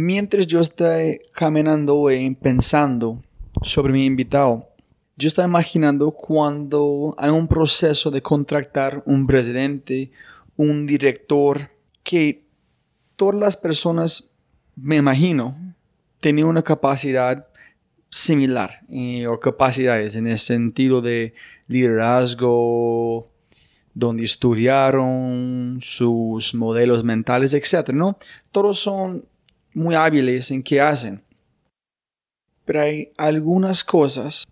Mientras yo estoy caminando y pensando sobre mi invitado, yo estoy imaginando cuando hay un proceso de contratar un presidente, un director, que todas las personas, me imagino, tenían una capacidad similar eh, o capacidades en el sentido de liderazgo, donde estudiaron sus modelos mentales, etc. ¿no? Todos son muy hábiles en qué hacen. Pero hay algunas cosas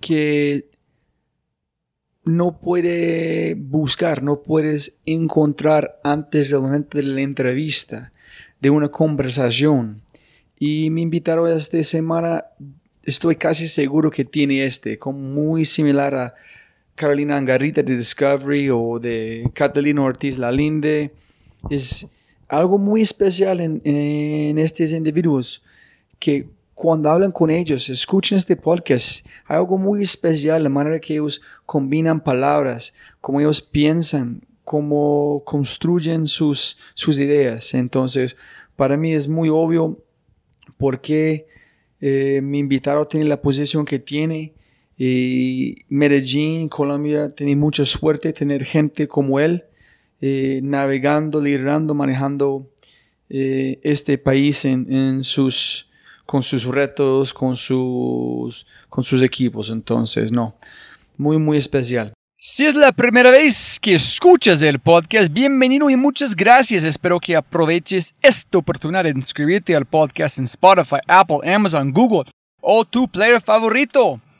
que no puedes buscar, no puedes encontrar antes del momento de la entrevista, de una conversación. Y me invitaron esta semana estoy casi seguro que tiene este, como muy similar a Carolina Angarita de Discovery o de Catalina Ortiz Lalinde. Es algo muy especial en, estos individuos que cuando hablan con ellos, escuchen este podcast, hay algo muy especial, la manera que ellos combinan palabras, cómo ellos piensan, cómo construyen sus, sus ideas. Entonces, para mí es muy obvio por qué eh, me invitaron a tener la posición que tiene. Y Medellín, Colombia, tiene mucha suerte tener gente como él, eh, navegando, liderando, manejando eh, este país en, sus, con sus retos, con sus, con sus equipos. Entonces, no, muy, muy especial. Si es la primera vez que escuchas el podcast, bienvenido y muchas gracias. Espero que aproveches esta oportunidad de inscribirte al podcast en Spotify, Apple, Amazon, Google o tu player favorito.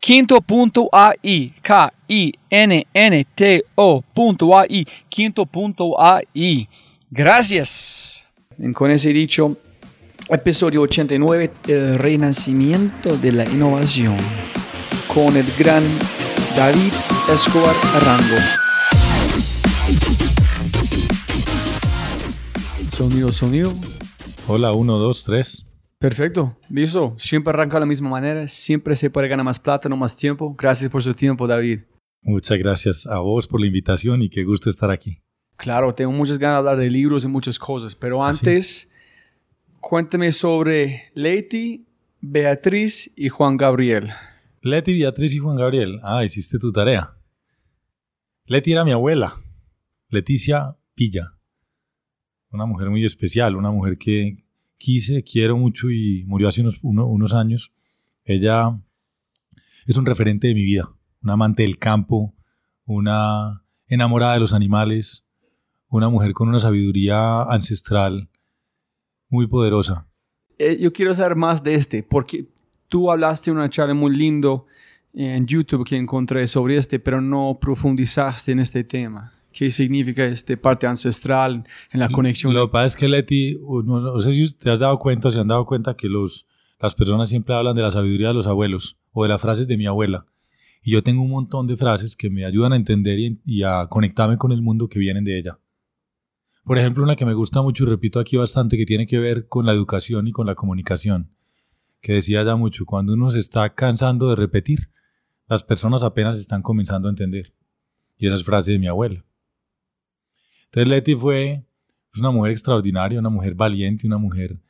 Quinto.ai, K-I-N-N-T-O.ai, quinto.ai. Gracias. Con ese dicho, episodio 89, el renacimiento de la innovación, con el gran David Escobar Arango. Sonido, sonido. Hola, uno, dos, tres. Perfecto, listo. Siempre arranca de la misma manera, siempre se puede ganar más plata, no más tiempo. Gracias por su tiempo, David. Muchas gracias a vos por la invitación y qué gusto estar aquí. Claro, tengo muchas ganas de hablar de libros y muchas cosas, pero antes, cuéntame sobre Leti, Beatriz y Juan Gabriel. Leti, Beatriz y Juan Gabriel. Ah, hiciste tu tarea. Leti era mi abuela, Leticia Pilla. Una mujer muy especial, una mujer que quise, quiero mucho y murió hace unos, unos años. Ella es un referente de mi vida, una amante del campo, una enamorada de los animales, una mujer con una sabiduría ancestral muy poderosa. Eh, yo quiero saber más de este, porque tú hablaste en una charla muy lindo en YouTube que encontré sobre este, pero no profundizaste en este tema. ¿Qué significa este parte ancestral en la conexión? Lo que pasa es que Leti, no, no, sé si te has dado cuenta o se han dado cuenta que los, las personas siempre hablan de la sabiduría de los abuelos o de las frases de mi abuela. Y yo tengo un montón de frases que me ayudan a entender y, y a conectarme con el mundo que vienen de ella. Por ejemplo, una que me gusta mucho y repito aquí bastante, que tiene que ver con la educación y con la comunicación, que decía ya mucho, cuando uno se está cansando de repetir, las personas apenas están comenzando a entender. Y esa es frase de mi abuela. Entonces Leti fue pues, una mujer extraordinaria, una mujer valiente, una mujer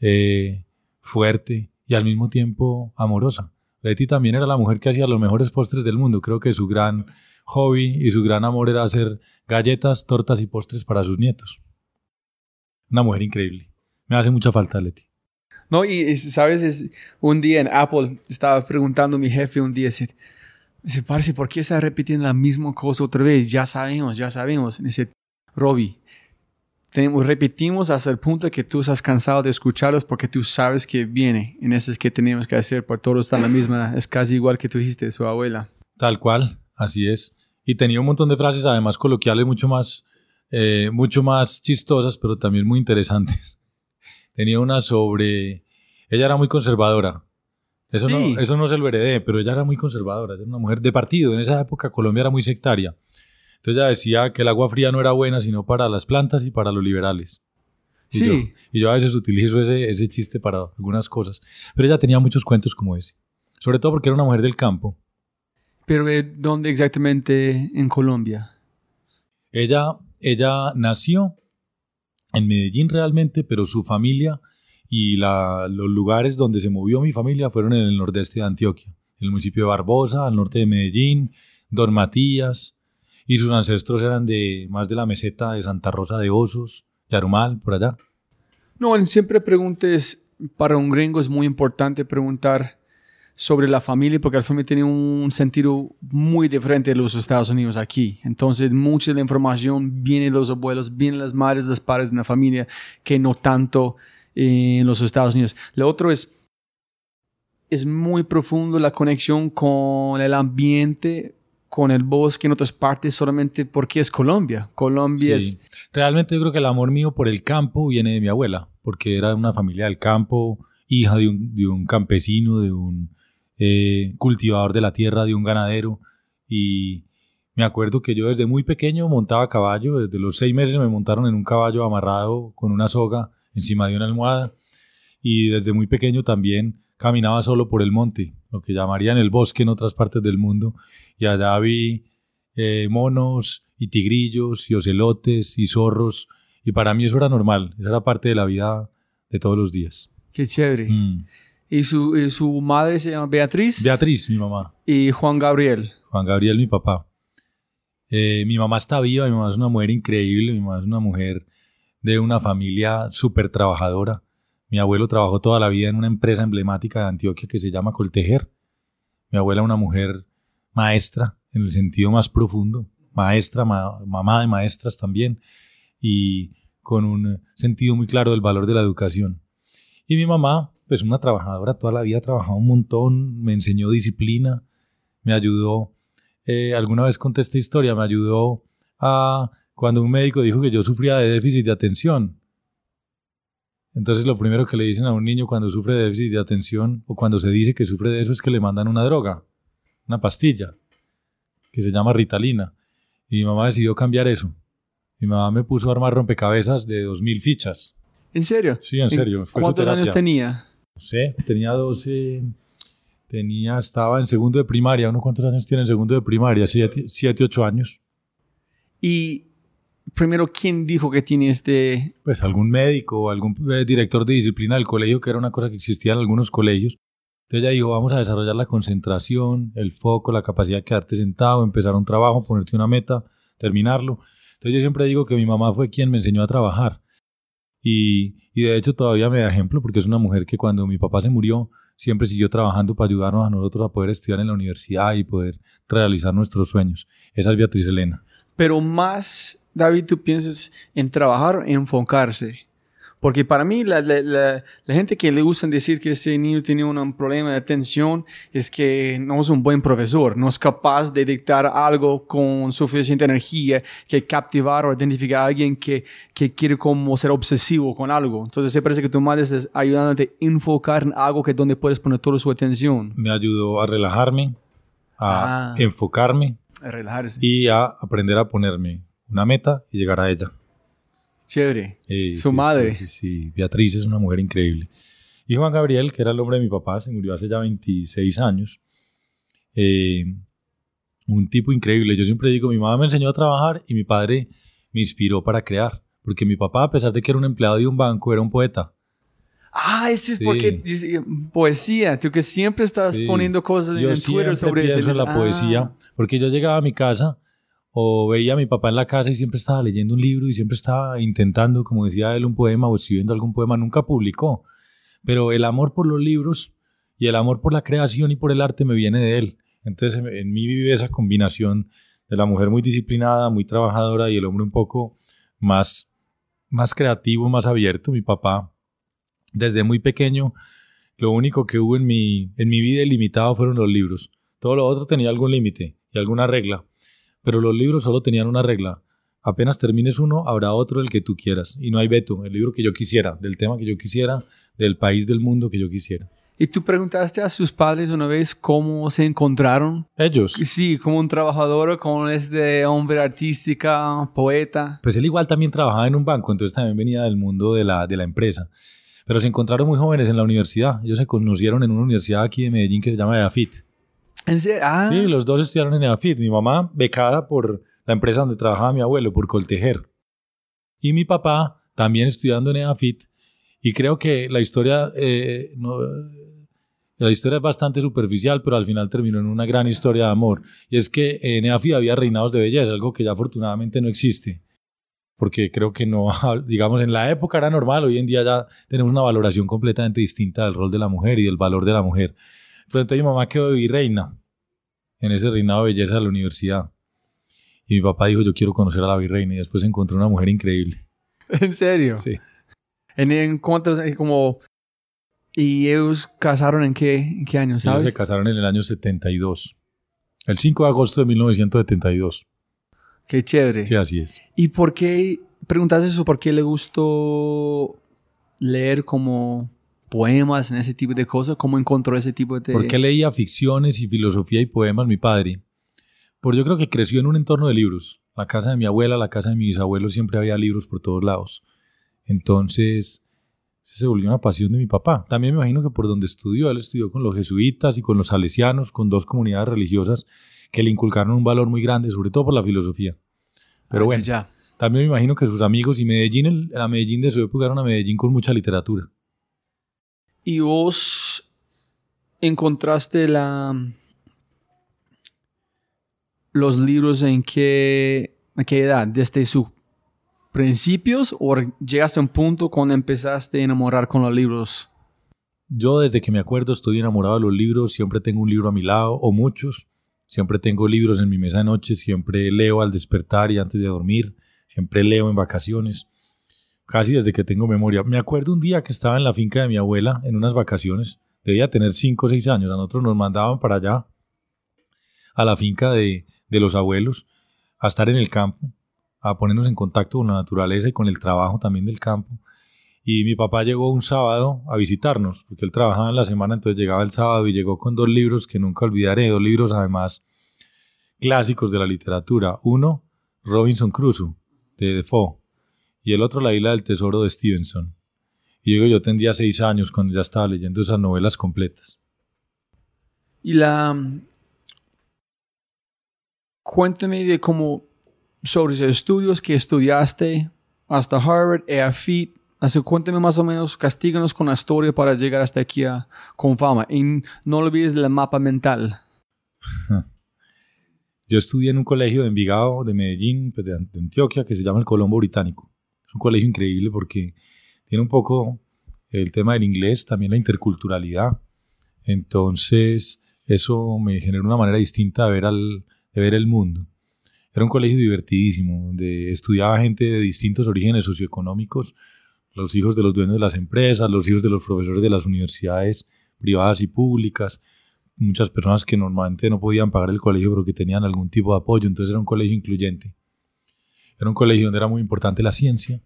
eh, fuerte y al mismo tiempo amorosa. Leti también era la mujer que hacía los mejores postres del mundo. Creo que su gran hobby y su gran amor era hacer galletas, tortas y postres para sus nietos. Una mujer increíble. Me hace mucha falta Leti. No, y sabes, es, un día en Apple estaba preguntando a mi jefe un día, dice, dice parce, ¿por qué está repitiendo la misma cosa otra vez? Ya sabemos, ya sabemos. Dice, Robbie, tenemos, repetimos hasta el punto que tú estás cansado de escucharlos porque tú sabes que viene en ese que tenemos que hacer, por todos están la misma, es casi igual que tú dijiste, su abuela. Tal cual, así es. Y tenía un montón de frases, además coloquiales, mucho más, eh, mucho más chistosas, pero también muy interesantes. Tenía una sobre, ella era muy conservadora. Eso, Sí. no, eso no se lo heredé, pero ella era muy conservadora, era una mujer de partido. En esa época Colombia era muy sectaria. Entonces ella decía que el agua fría no era buena sino para las plantas y para los liberales. Y Sí. Yo, y yo a veces utilizo ese, ese chiste para algunas cosas. Pero ella tenía muchos cuentos como ese. Sobre todo porque era una mujer del campo. Pero eh, ¿dónde exactamente en Colombia? Ella, ella nació en Medellín realmente, pero su familia y la- los lugares donde se movió mi familia fueron en el nordeste de Antioquia. El municipio de Barbosa, al norte de Medellín, Don Matías, y sus ancestros eran de más de la meseta de Santa Rosa de Osos, Yarumal, por allá. No, siempre preguntes, para un gringo es muy importante preguntar sobre la familia porque la familia tiene un sentido muy diferente de los Estados Unidos aquí. Entonces, mucha de la información viene de los abuelos, viene de las madres, de los padres de la familia, que no tanto eh, en los Estados Unidos. Lo otro es, es muy profundo la conexión con el ambiente, con el bosque en otras partes, solamente porque es Colombia. Colombia Sí. es... Realmente yo creo que el amor mío por el campo viene de mi abuela, porque era una familia del campo hija de un, de un campesino, de un eh, cultivador de la tierra, de un ganadero. Y me acuerdo que yo desde muy pequeño montaba caballo, desde los seis meses me montaron en un caballo amarrado con una soga encima de una almohada. Y desde muy pequeño también caminaba solo por el monte, lo que llamarían el bosque en otras partes del mundo. Y allá vi eh, monos y tigrillos y ocelotes y zorros. Y para mí eso era normal, eso era parte de la vida de todos los días. Qué chévere. Mm. ¿Y su, y su madre se llama Beatriz? Beatriz, mi mamá. Y Juan Gabriel. Juan Gabriel, mi papá. Eh, mi mamá está viva, mi mamá es una mujer increíble, mi mamá es una mujer de una familia súper trabajadora. Mi abuelo trabajó toda la vida en una empresa emblemática de Antioquia que se llama Coltejer. Mi abuela una mujer maestra en el sentido más profundo, maestra, ma- mamá de maestras también, y con un sentido muy claro del valor de la educación. Y mi mamá, pues una trabajadora, toda la vida trabajado un montón, me enseñó disciplina, me ayudó, eh, alguna vez conté esta historia, me ayudó a cuando un médico dijo que yo sufría de déficit de atención. Entonces lo primero que le dicen a un niño cuando sufre déficit de atención o cuando se dice que sufre de eso es que le mandan una droga, una pastilla, que se llama Ritalina. Y mi mamá decidió cambiar eso. Mi mamá me puso a armar rompecabezas de 2.000 fichas. ¿En serio? Sí, en serio. ¿Cuántos años tenía? No sé, tenía 12, tenía, estaba en segundo de primaria. ¿Uno cuántos años tiene en segundo de primaria? Siete, siete, ocho años. Y primero, ¿quién dijo que tiene este...? Pues algún médico o algún eh, director de disciplina del colegio, que era una cosa que existía en algunos colegios. Entonces ella dijo, vamos a desarrollar la concentración, el foco, la capacidad de quedarte sentado, empezar un trabajo, ponerte una meta, terminarlo. Entonces yo siempre digo que mi mamá fue quien me enseñó a trabajar. Y, y de hecho todavía me da ejemplo porque es una mujer que cuando mi papá se murió siempre siguió trabajando para ayudarnos a nosotros a poder estudiar en la universidad y poder realizar nuestros sueños. Esa es Beatriz Elena. Pero más, David, tú piensas en trabajar enfocarse. Porque para mí, la, la- la- la gente que le gusta decir que ese niño tiene un problema de atención es que no es un buen profesor, no es capaz de dictar algo con suficiente energía que captivar o identificar a alguien que, que quiere como ser obsesivo con algo. Entonces, se parece que tu madre está ayudándote a enfocar en algo que es donde puedes poner toda su atención. Me ayudó a relajarme, a Ah. enfocarme A relajarse. y a aprender a ponerme una meta y llegar a ella. Chévere. Eh, Su sí, madre. Sí, sí, sí. Beatriz es una mujer increíble. Y Juan Gabriel, que era el hombre de mi papá, se murió hace ya 26 años. Eh, un tipo increíble. Yo siempre digo, mi mamá me enseñó a trabajar y mi padre me inspiró para crear. Porque mi papá, a pesar de que era un empleado de un banco, era un poeta. Ah, eso es Sí. porque dice, poesía, tú que siempre estás Sí. poniendo cosas Yo en Twitter sobre eso. la Ah, poesía, porque yo llegaba a mi casa o veía a mi papá en la casa y siempre estaba leyendo un libro y siempre estaba intentando, como decía él, un poema o escribiendo algún poema. Nunca publicó, pero el amor por los libros y el amor por la creación y por el arte me viene de él. Entonces en, mí vive esa combinación de la mujer muy disciplinada, muy trabajadora y el hombre un poco más, más creativo, más abierto. Mi papá desde muy pequeño, lo único que hubo en mi, en mi vida ilimitado fueron los libros. Todo lo otro tenía algún límite y alguna regla, pero los libros solo tenían una regla. Apenas termines uno, habrá otro el que tú quieras. Y no hay veto, el libro que yo quisiera, del tema que yo quisiera, del país, del mundo que yo quisiera. ¿Y tú preguntaste a sus padres una vez cómo se encontraron? Ellos, Sí, como un trabajador, con este hombre artística, poeta. pues él igual también trabajaba en un banco, entonces también venía del mundo de la, de la empresa. Pero se encontraron muy jóvenes en la universidad. Ellos se conocieron en una universidad aquí de Medellín que se llama EAFIT. ¿En serio? Ah, Sí, los dos estudiaron en EAFIT. Mi mamá becada por la empresa donde trabajaba mi abuelo, por Coltejer. Y mi papá también estudiando en EAFIT. Y creo que la historia, eh, no, la historia es bastante superficial, pero al final terminó en una gran historia de amor. Y es que en EAFIT había reinados de belleza, algo que ya afortunadamente no existe. Porque creo que no, digamos, en la época era normal, hoy en día ya tenemos una valoración completamente distinta del rol de la mujer y del valor de la mujer. Mi mamá quedó de virreina en ese reinado de belleza de la universidad. Y mi papá dijo, yo quiero conocer a la virreina. Y después encontró una mujer increíble. ¿en serio? Sí. ¿En, en cuántos, como... ¿Y ellos casaron en qué, en qué año, Ellos sabes? se casaron en el año 72. El 5 de agosto de 1972. Qué chévere. Sí, así es. ¿Y por qué, preguntaste eso, por qué le gustó leer como poemas, en ese tipo de cosas? ¿Cómo encontró ese tipo de...? ¿Por qué leía ficciones y filosofía y poemas mi padre? Porque yo creo que creció en un entorno de libros. La casa de mi abuela, la casa de mis abuelos, siempre había libros por todos lados. Entonces, se volvió una pasión de mi papá. También me imagino que por donde estudió, él estudió con los jesuitas y con los salesianos, con dos comunidades religiosas que le inculcaron un valor muy grande, sobre todo por la filosofía. Pero Ah, bueno, ya, ya. también me imagino que sus amigos y Medellín, el- la Medellín de su época era una Medellín con mucha literatura. ¿Y vos encontraste la, los libros en qué, en qué edad? ¿Desde sus principios o llegaste a un punto cuando empezaste a enamorar con los libros? Yo desde que me acuerdo estoy enamorado de los libros, siempre tengo un libro a mi lado, o muchos. Siempre tengo libros en mi mesa de noche, siempre leo al despertar y antes de dormir, siempre leo en vacaciones, casi desde que tengo memoria. Me acuerdo un día que estaba en la finca de mi abuela en unas vacaciones, debía tener 5 o 6 años, a nosotros nos mandaban para allá, a la finca de, de los abuelos, a estar en el campo, a ponernos en contacto con la naturaleza y con el trabajo también del campo. Y mi papá llegó un sábado a visitarnos, porque él trabajaba en la semana, entonces llegaba el sábado y llegó con dos libros que nunca olvidaré, dos libros además clásicos de la literatura. Uno, Robinson Crusoe, de Defoe, y el otro, La isla del tesoro de Stevenson. Y digo, yo tendría seis años cuando ya estaba leyendo esas novelas completas. Y la... Cuéntame de cómo, sobre los estudios que estudiaste hasta Harvard, EAFIT. Así, cuéntame más o menos, castíganos con la historia para llegar hasta aquí a, con fama. Y no olvides el mapa mental. Yo estudié en un colegio de Envigado, de Medellín, pues, de Antioquia, que se llama el Colombo Británico. Un colegio increíble porque tiene un poco el tema del inglés, también la interculturalidad. Entonces, eso me generó una manera distinta de ver, al, de ver el mundo. Era un colegio divertidísimo, donde estudiaba gente de distintos orígenes socioeconómicos, los hijos de los dueños de las empresas, los hijos de los profesores de las universidades privadas y públicas, muchas personas que normalmente no podían pagar el colegio pero que tenían algún tipo de apoyo, entonces era un colegio incluyente. Era un colegio donde era muy importante la ciencia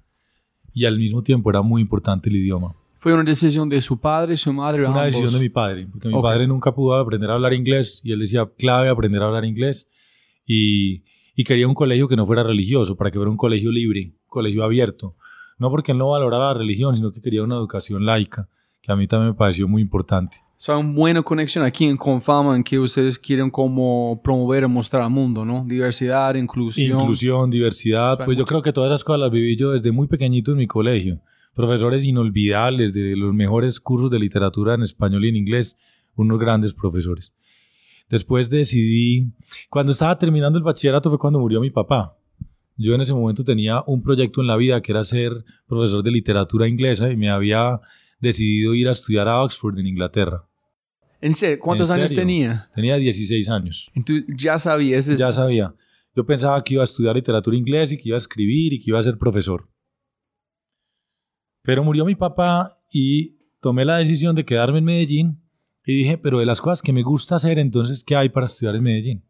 y al mismo tiempo era muy importante el idioma. ¿Fue una decisión de su padre, su madre? Fue una ambos? decisión de mi padre, porque mi Ok. padre nunca pudo aprender a hablar inglés y él decía clave aprender a hablar inglés y, y quería un colegio que no fuera religioso, para que fuera un colegio libre, un colegio abierto. No porque él no valorara la religión, sino que quería una educación laica, que a mí también me pareció muy importante. Son buena conexión aquí en Confama en que ustedes quieren como promover y mostrar al mundo, ¿no? Diversidad, inclusión. Inclusión, diversidad, pues yo creo que todas esas cosas las viví yo desde muy pequeñito en mi colegio. Profesores inolvidables de los mejores cursos de literatura en español y en inglés, unos grandes profesores. Después decidí, cuando estaba terminando el bachillerato fue cuando murió mi papá. Yo en ese momento tenía un proyecto en la vida que era ser profesor de literatura inglesa y me había decidido ir a estudiar a Oxford en Inglaterra. ¿En serio? ¿Cuántos ¿En años serio? tenía? Tenía 16 años. Entonces, ya sabías. es- Ya sabía. Yo pensaba que iba a estudiar literatura inglesa y que iba a escribir y que iba a ser profesor. Pero murió mi papá y tomé la decisión de quedarme en Medellín y dije, pero de las cosas que me gusta hacer, entonces, ¿qué hay para estudiar en Medellín?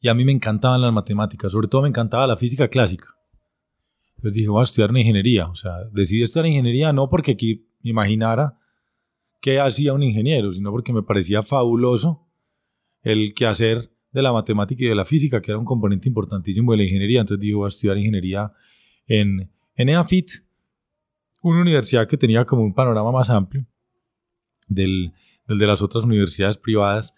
Y a mí me encantaban las matemáticas, sobre todo me encantaba la física clásica. Entonces dije, voy a estudiar en ingeniería. O sea, decidí estudiar ingeniería no porque aquí me imaginara qué hacía un ingeniero, sino porque me parecía fabuloso el quehacer de la matemática y de la física, que era un componente importantísimo de la ingeniería. Entonces dije, voy a estudiar ingeniería en, en EAFIT, una universidad que tenía como un panorama más amplio del, del de las otras universidades privadas.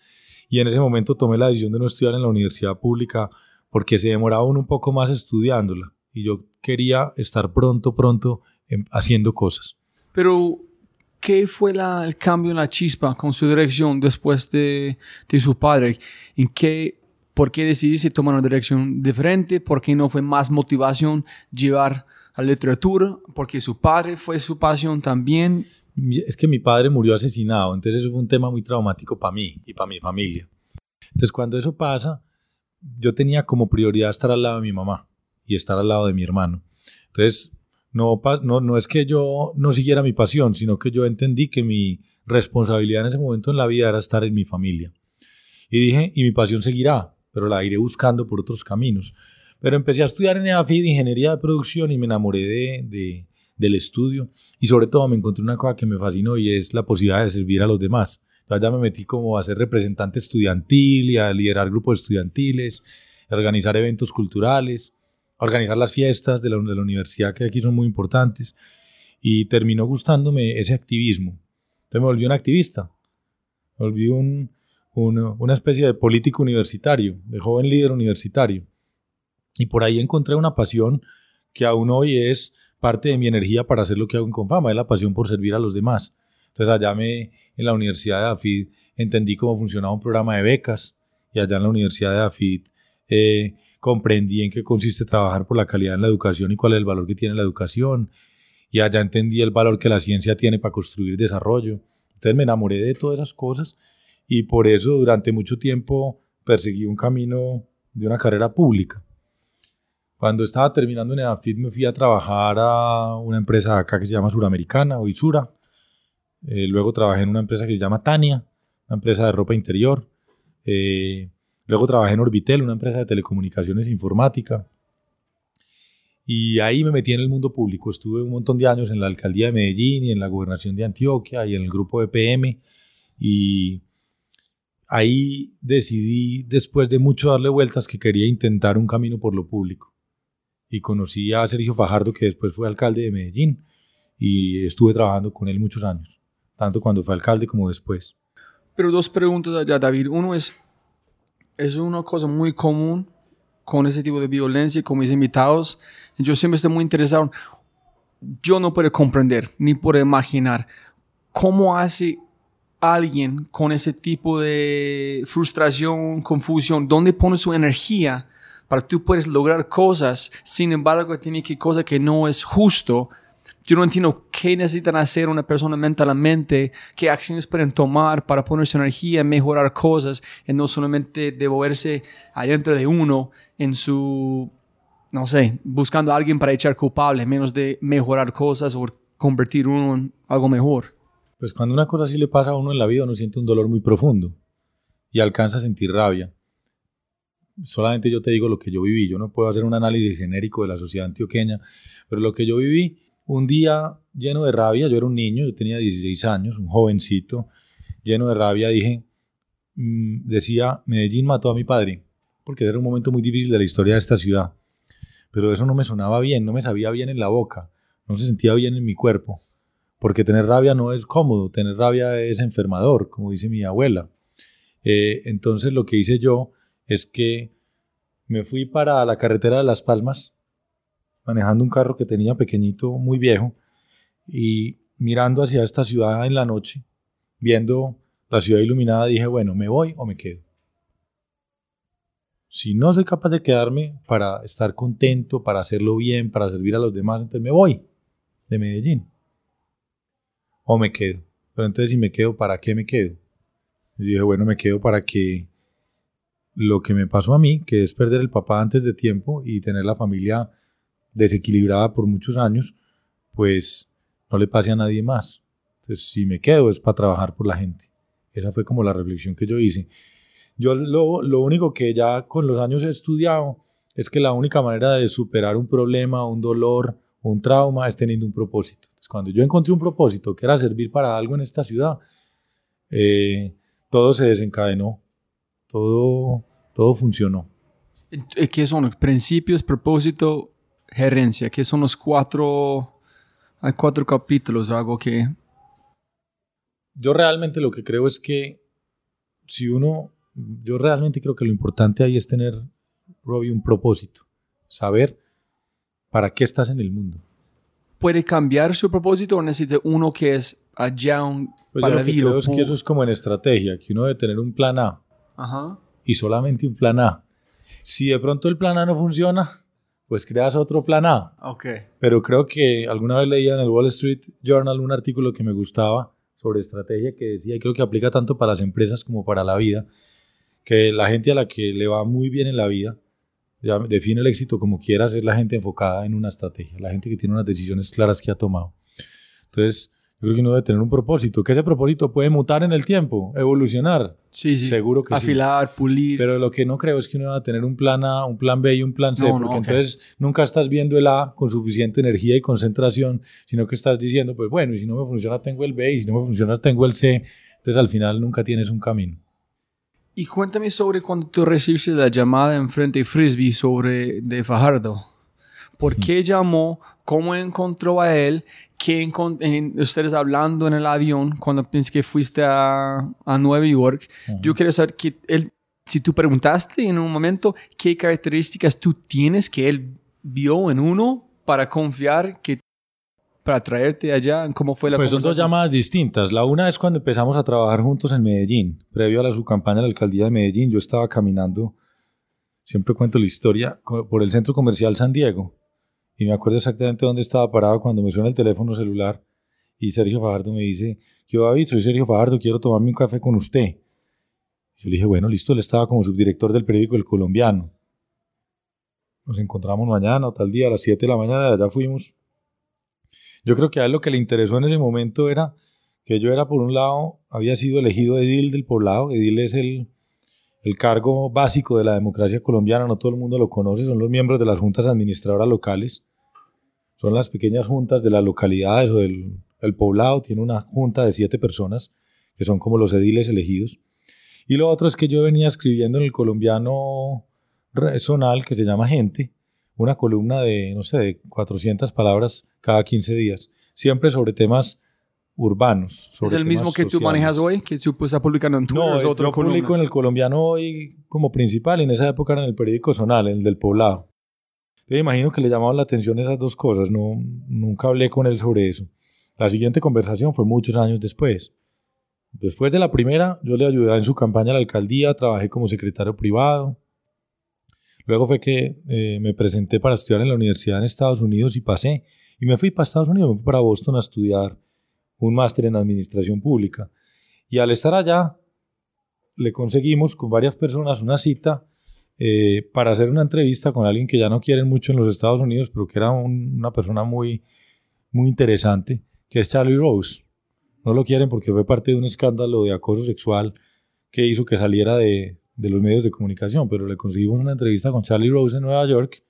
Y en ese momento tomé la decisión de no estudiar en la universidad pública porque se demoraba un poco más estudiándola. Y yo quería estar pronto, pronto em, haciendo cosas. Pero, ¿qué fue la- el cambio en la chispa con su dirección después de, de su padre? ¿En qué, ¿Por qué decidiste tomar una dirección diferente? ¿Por qué no fue más motivación llevar a la literatura? ¿Porque su padre fue su pasión también? Es que mi padre murió asesinado, entonces eso fue un tema muy traumático para mí y para mi familia. Entonces cuando eso pasa, yo tenía como prioridad estar al lado de mi mamá y estar al lado de mi hermano. Entonces, no, no, no es que yo no siguiera mi pasión, sino que yo entendí que mi responsabilidad en ese momento en la vida era estar en mi familia. Y dije, y mi pasión seguirá, pero la iré buscando por otros caminos. Pero empecé a estudiar en EAFID, Ingeniería de Producción, y me enamoré de, de, del estudio y sobre todo me encontré una cosa que me fascinó y es la posibilidad de servir a los demás. Yo allá me metí como a ser representante estudiantil y a liderar grupos estudiantiles, a organizar eventos culturales, organizar las fiestas de la, universidad que aquí son muy importantes y terminó gustándome ese activismo. Entonces me volví un activista, me volví un, una especie de político universitario, de joven líder universitario. Y por ahí encontré una pasión que aún hoy es parte de mi energía para hacer lo que hago en Confama, es la pasión por servir a los demás. Entonces allá me, en la Universidad de AFID entendí cómo funcionaba un programa de becas y allá en la Universidad de AFID eh, comprendí en qué consiste trabajar por la calidad en la educación y cuál es el valor que tiene la educación y allá entendí el valor que la ciencia tiene para construir desarrollo. Entonces me enamoré de todas esas cosas y por eso durante mucho tiempo perseguí un camino de una carrera pública. Cuando estaba terminando en EDAFIT me fui a trabajar a una empresa acá que se llama Suramericana o Isura. Eh, luego trabajé en una empresa que se llama Tania, una empresa de ropa interior. Eh, luego trabajé en Orbitel, una empresa de telecomunicaciones e informática. Y ahí me metí en el mundo público. Estuve un montón de años en la alcaldía de Medellín y en la gobernación de Antioquia y en el grupo de PM. Y ahí decidí, después de mucho darle vueltas, que quería intentar un camino por lo público. Y conocí a Sergio Fajardo, que después fue alcalde de Medellín. Y estuve trabajando con él muchos años, tanto cuando fue alcalde como después. Pero dos preguntas allá, David. Uno es, es una cosa muy común con ese tipo de violencia con mis invitados. Yo siempre estoy muy interesado. Yo no puedo comprender ni puedo imaginar cómo hace alguien con ese tipo de frustración, confusión, dónde pone su energía para tú puedas lograr cosas, sin embargo tiene que cosa que no es justo. Yo no entiendo qué necesitan hacer una persona mentalmente, qué acciones pueden tomar para poner su energía en mejorar cosas, y no solamente devolverse adentro de uno en su, no sé, buscando a alguien para echar culpable, menos de mejorar cosas o convertir uno en algo mejor. Pues cuando una cosa así le pasa a uno en la vida, uno siente un dolor muy profundo y alcanza a sentir rabia. Solamente yo te digo lo que yo viví. Yo no puedo hacer un análisis genérico de la sociedad antioqueña, pero lo que yo viví, un día lleno de rabia, yo era un niño, yo tenía 16 años, un jovencito, lleno de rabia, dije, mm, decía, Medellín mató a mi padre, porque era un momento muy difícil de la historia de esta ciudad. Pero eso no me sonaba bien, no me sabía bien en la boca, no se sentía bien en mi cuerpo porque tener rabia no es cómodo, tener rabia es enfermador, como dice mi abuela. Eh, entonces lo que hice yo es que me fui para la carretera de Las Palmas, manejando un carro que tenía pequeñito, muy viejo, y mirando hacia esta ciudad en la noche, viendo la ciudad iluminada, dije, bueno, ¿me voy o me quedo? Si no soy capaz de quedarme para estar contento, para hacerlo bien, para servir a los demás, entonces me voy de Medellín o me quedo. Pero entonces si me quedo, ¿para qué me quedo? Y dije, bueno, me quedo para que lo que me pasó a mí, que es perder el papá antes de tiempo y tener la familia desequilibrada por muchos años, pues no le pase a nadie más. Entonces, si me quedo es para trabajar por la gente. Esa fue como la reflexión que yo hice. Yo lo, lo único que ya con los años he estudiado es que la única manera de superar un problema, un dolor, un trauma es teniendo un propósito. cuando yo encontré un propósito que era servir para algo en esta ciudad, eh, todo se desencadenó, todo, todo funcionó. Eh, ¿Qué son principios, propósito, gerencia? ¿Qué son los cuatro, hay cuatro capítulos, algo que... Yo realmente lo que creo es que si uno, yo realmente creo que lo importante ahí es tener, Robbie, un propósito, saber para qué estás en el mundo. ¿Puede cambiar su propósito o necesita uno que es allá un, pues para yo creo es que eso es como en estrategia, que uno debe tener un plan A Ajá. y solamente un plan A. Si de pronto el plan A no funciona, pues creas otro plan A. Okay. Pero creo que alguna vez leía en el Wall Street Journal un artículo que me gustaba sobre estrategia que decía, y creo que aplica tanto para las empresas como para la vida, que la gente a la que le va muy bien en la vida define el éxito como quiera ser la gente enfocada en una estrategia, la gente que tiene unas decisiones claras que ha tomado. Entonces, Yo creo que uno debe tener un propósito, que ese propósito puede mutar en el tiempo, evolucionar. Sí, sí. Seguro que sí. Afilar, pulir. Pero lo que no creo es que uno va a tener un plan A, un plan B y un plan C, No, no, porque ok. entonces nunca estás viendo el A con suficiente energía y concentración, sino que estás diciendo, pues bueno, y si no me funciona tengo el B, y si no me funciona tengo el C. Entonces al final nunca tienes un camino. Y cuéntame sobre cuando tú recibiste la llamada en frente Frisbee sobre de Fajardo. ¿Por qué llamó? ¿Cómo encontró a él? ¿Qué encon- en- ustedes hablando en el avión cuando piensas que fuiste a, a Nueva York? Yo quiero saber que él, si tú preguntaste en un momento qué características tú tienes que él vio en uno para confiar que para traerte allá, ¿cómo fue la Pues son dos llamadas distintas. La una es cuando empezamos a trabajar juntos en Medellín, previo a la, su campaña en la alcaldía de Medellín. Yo estaba caminando, siempre cuento la historia, por el centro comercial San Diego. Y me acuerdo exactamente dónde estaba parado cuando me suena el teléfono celular y Sergio Fajardo me dice, yo David, soy Sergio Fajardo, quiero tomarme un café con usted. Yo le dije, bueno, listo, él estaba como subdirector del periódico El Colombiano. Nos encontramos mañana o tal día a las 7 de la mañana, allá fuimos. Yo creo que a él lo que le interesó en ese momento era que yo era, por un lado, había sido elegido edil del poblado. Edil es el, el cargo básico de la democracia colombiana, no todo el mundo lo conoce, son los miembros de las juntas administradoras locales. Son las pequeñas juntas de las localidades o del el poblado, tiene una junta de siete personas, que son como los ediles elegidos. Y lo otro es que yo venía escribiendo en el colombiano zonal, que se llama Gente, una columna de, no sé, de 400 palabras cada 15 días, siempre sobre temas urbanos. ¿Es sobre el mismo que tú sociales. manejas hoy? Que tú estás publicando en Twitter? No, ¿Es eh, otro yo publico columna? en el colombiano hoy como principal y en esa época era en el periódico Zonal, el del poblado. Yo imagino que le llamaban la atención esas dos cosas, no, nunca hablé con él sobre eso. La siguiente conversación fue muchos años después. Después de la primera, yo le ayudé en su campaña a la alcaldía, trabajé como secretario privado. Luego fue que eh, me presenté para estudiar en la universidad en Estados Unidos y pasé. Y me fui para Estados Unidos, me fui para Boston a estudiar un máster en administración pública. Y al estar allá, le conseguimos con varias personas una cita eh, para hacer una entrevista con alguien que ya no quieren mucho en los Estados Unidos, pero que era un- una persona muy, muy interesante, que es Charlie Rose. No lo quieren porque fue parte de un escándalo de acoso sexual que hizo que saliera de, de los medios de comunicación, pero le conseguimos una entrevista con Charlie Rose en Nueva York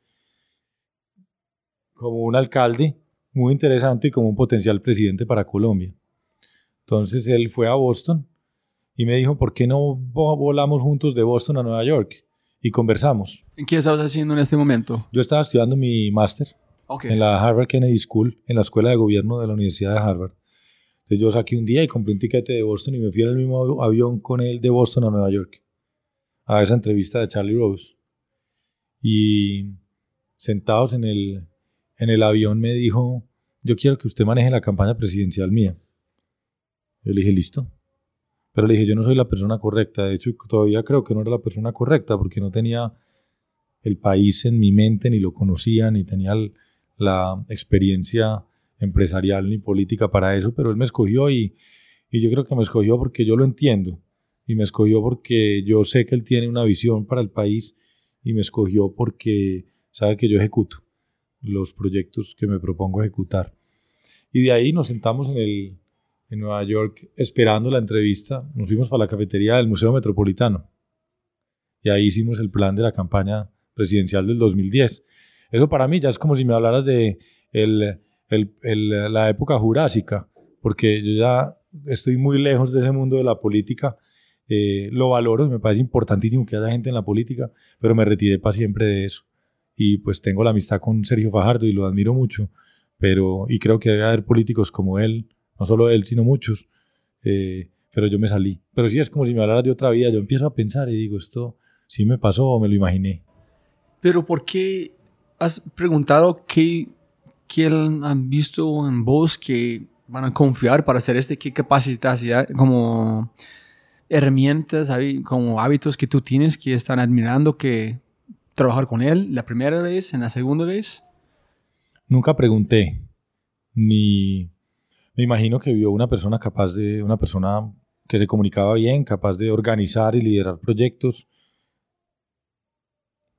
como un alcalde muy interesante y como un potencial presidente para Colombia. Entonces él fue a Boston y me dijo, ¿por qué no vo- volamos juntos de Boston a Nueva York? Y conversamos. ¿Qué estabas haciendo en este momento? Yo estaba estudiando mi máster Ok. en la Harvard Kennedy School, en la Escuela de Gobierno de la Universidad de Harvard. Entonces yo saqué un día y compré un tiquete de Boston y me fui en el mismo avi- avión con él de Boston a Nueva York a esa entrevista de Charlie Rose. Y sentados en el, en el avión me dijo, yo quiero que usted maneje la campaña presidencial mía. Yo le dije, listo. Pero le dije, yo no soy la persona correcta. De hecho, todavía creo que no era la persona correcta porque no tenía el país en mi mente, ni lo conocía, ni tenía la experiencia empresarial ni política para eso, pero él me escogió y, y yo creo que me escogió porque yo lo entiendo y me escogió porque yo sé que él tiene una visión para el país y me escogió porque sabe que yo ejecuto los proyectos que me propongo ejecutar. Y de ahí nos sentamos en, el, en Nueva York esperando la entrevista, nos fuimos para la cafetería del Museo Metropolitano y ahí hicimos el plan de la campaña presidencial del 2010. Eso para mí ya es como si me hablaras de el, el- el- la época jurásica, porque yo ya estoy muy lejos de ese mundo de la política. eh, lo valoro y me parece importantísimo que haya gente en la política, pero me retiré para siempre de eso. Y pues tengo la amistad con Sergio Fajardo y lo admiro mucho, pero y creo que debe haber políticos como él, no solo él, sino muchos. eh, pero yo me salí. Pero sí es como si me hablaras de otra vida. Yo empiezo a pensar y digo, esto sí me pasó o me lo imaginé. Pero ¿por qué has preguntado qué, qué han visto en vos que van a confiar para hacer este? ¿Qué capacidad, como herramientas, como hábitos que tú tienes que están admirando que trabajar con él la primera vez, en la segunda vez? Nunca pregunté, ni me imagino que vio una persona capaz de, una persona que se comunicaba bien, capaz de organizar y liderar proyectos.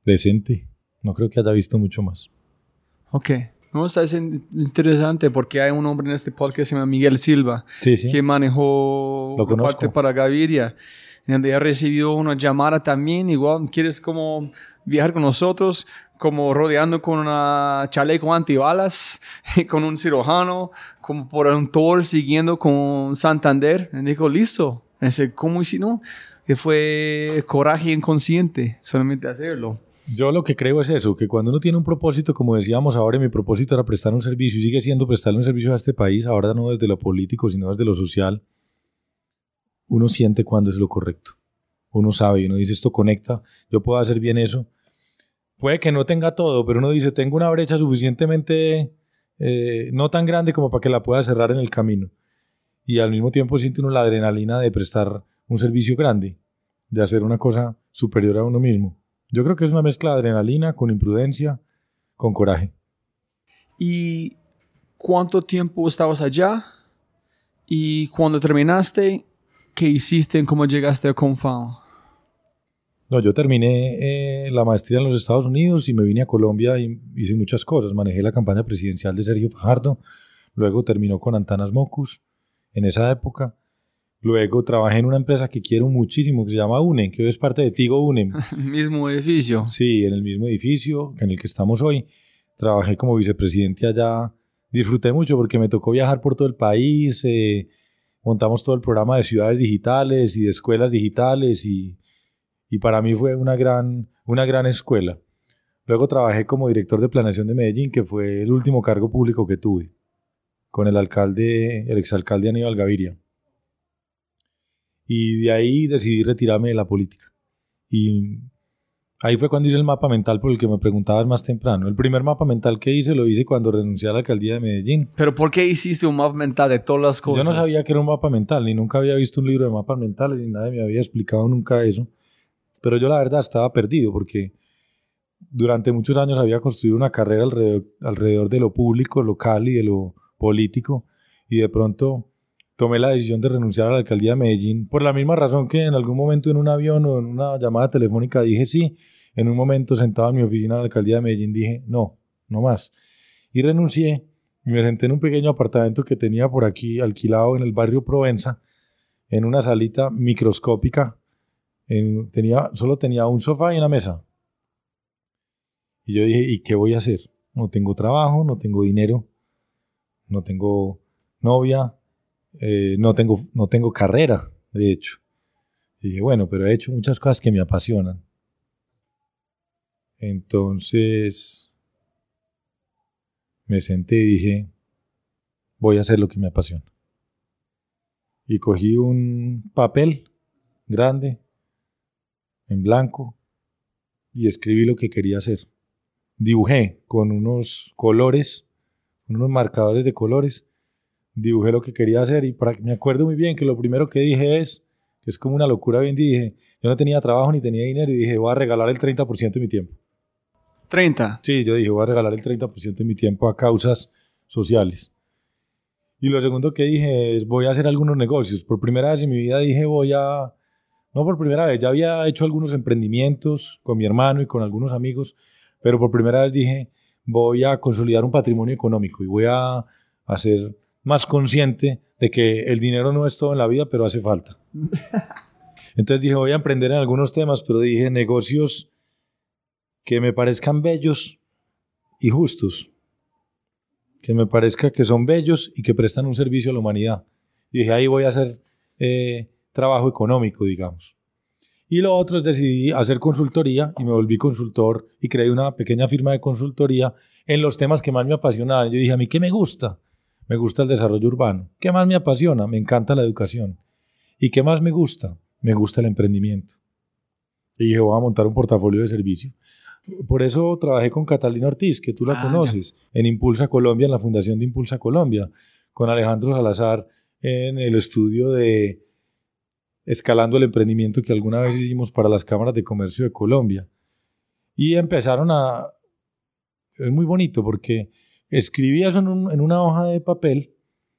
Decente. No creo que haya visto mucho más. Ok. No, está es in- interesante porque hay un hombre en este podcast que se llama Miguel Silva, Sí, sí. que manejó Lo parte para Gaviria, donde recibió una llamada también, igual, ¿quieres como viajar con nosotros? Como rodeando con una chaleco antibalas, con un cirujano, como por un tour siguiendo con Santander. Y dijo, listo. Ese, ¿Cómo hicieron? Que fue coraje inconsciente, solamente hacerlo. Yo lo que creo es eso, que cuando uno tiene un propósito, como decíamos ahora, mi propósito era prestar un servicio y sigue siendo prestarle un servicio a este país, ahora no desde lo político, sino desde lo social, uno siente cuando es lo correcto. Uno sabe y uno dice, esto conecta, yo puedo hacer bien eso. Puede que no tenga todo, pero uno dice, tengo una brecha suficientemente eh, no tan grande como para que la pueda cerrar en el camino. Y al mismo tiempo siente uno la adrenalina de prestar un servicio grande, de hacer una cosa superior a uno mismo. Yo creo que es una mezcla de adrenalina con imprudencia, con coraje. ¿Y cuánto tiempo estabas allá? ¿Y cuando terminaste, qué hiciste? ¿Cómo llegaste a Confound? No, yo terminé eh, la maestría en los Estados Unidos y me vine a Colombia y hice muchas cosas. Manejé la campaña presidencial de Sergio Fajardo, luego terminó con Antanas Mocus en esa época. Luego trabajé en una empresa que quiero muchísimo, que se llama UNEM, que hoy es parte de Tigo UNEM. Mismo edificio. Sí, en el mismo edificio en el que estamos hoy. Trabajé como vicepresidente allá. Disfruté mucho porque me tocó viajar por todo el país. eh, montamos todo el programa de ciudades digitales y de escuelas digitales y, y para mí fue una gran, una gran escuela. Luego trabajé como director de planeación de Medellín, que fue el último cargo público que tuve, con el alcalde, el exalcalde Aníbal Gaviria. Y de ahí decidí retirarme de la política. Y ahí fue cuando hice el mapa mental por el que me preguntabas más temprano. El primer mapa mental que hice lo hice cuando renuncié a la alcaldía de Medellín. ¿Pero por qué hiciste un mapa mental de todas las cosas? Yo no sabía que era un mapa mental, ni nunca había visto un libro de mapas mentales, ni nadie me había explicado nunca eso. Pero yo la verdad estaba perdido porque durante muchos años había construido una carrera alrededor, de lo público, local y de lo político. Y de pronto tomé la decisión de renunciar a la alcaldía de Medellín por la misma razón que en algún momento en un avión o en una llamada telefónica dije sí. En un momento sentado en mi oficina de la alcaldía de Medellín dije no, no más. Y renuncié y me senté en un pequeño apartamento que tenía por aquí alquilado en el barrio Provenza, en una salita microscópica. En- tenía, solo tenía un sofá y una mesa. Y yo dije, ¿y qué voy a hacer? No tengo trabajo, no tengo dinero, no tengo novia, eh, no, tengo, no tengo carrera, de hecho. Y dije, bueno, pero he hecho muchas cosas que me apasionan. Entonces me senté y dije, voy a hacer lo que me apasiona. Y cogí un papel grande, en blanco, y escribí lo que quería hacer. Dibujé con unos colores, unos marcadores de colores, dibujé lo que quería hacer y para, me acuerdo muy bien que lo primero que dije es, que es como una locura bien dije, yo no tenía trabajo ni tenía dinero y dije, voy a regalar el 30% de mi tiempo. 30. Sí, yo dije, voy a regalar el 30% de mi tiempo a causas sociales. Y lo segundo que dije es, voy a hacer algunos negocios. Por primera vez en mi vida dije, voy a... No por primera vez, ya había hecho algunos emprendimientos con mi hermano y con algunos amigos, pero por primera vez dije, voy a consolidar un patrimonio económico y voy a, a ser más consciente de que el dinero no es todo en la vida, pero hace falta. Entonces dije, voy a emprender en algunos temas, pero dije negocios que me parezcan bellos y justos. Que me parezca que son bellos y que prestan un servicio a la humanidad. Y dije, ahí voy a hacer eh, trabajo económico, digamos. Y lo otro es decidí hacer consultoría y me volví consultor y creé una pequeña firma de consultoría en los temas que más me apasionaban. Yo dije, ¿a mí qué me gusta? Me gusta el desarrollo urbano. ¿Qué más me apasiona? Me encanta la educación. ¿Y qué más me gusta? Me gusta el emprendimiento. Y dije, voy a montar un portafolio de servicio. Por eso trabajé con Catalina Ortiz, que tú la Ah, conoces, en Impulsa Colombia, en la Fundación de Impulsa Colombia, con Alejandro Salazar en el estudio de Escalando el Emprendimiento que alguna vez hicimos para las cámaras de comercio de Colombia. Y empezaron a... Es muy bonito porque escribí eso en, en una hoja de papel,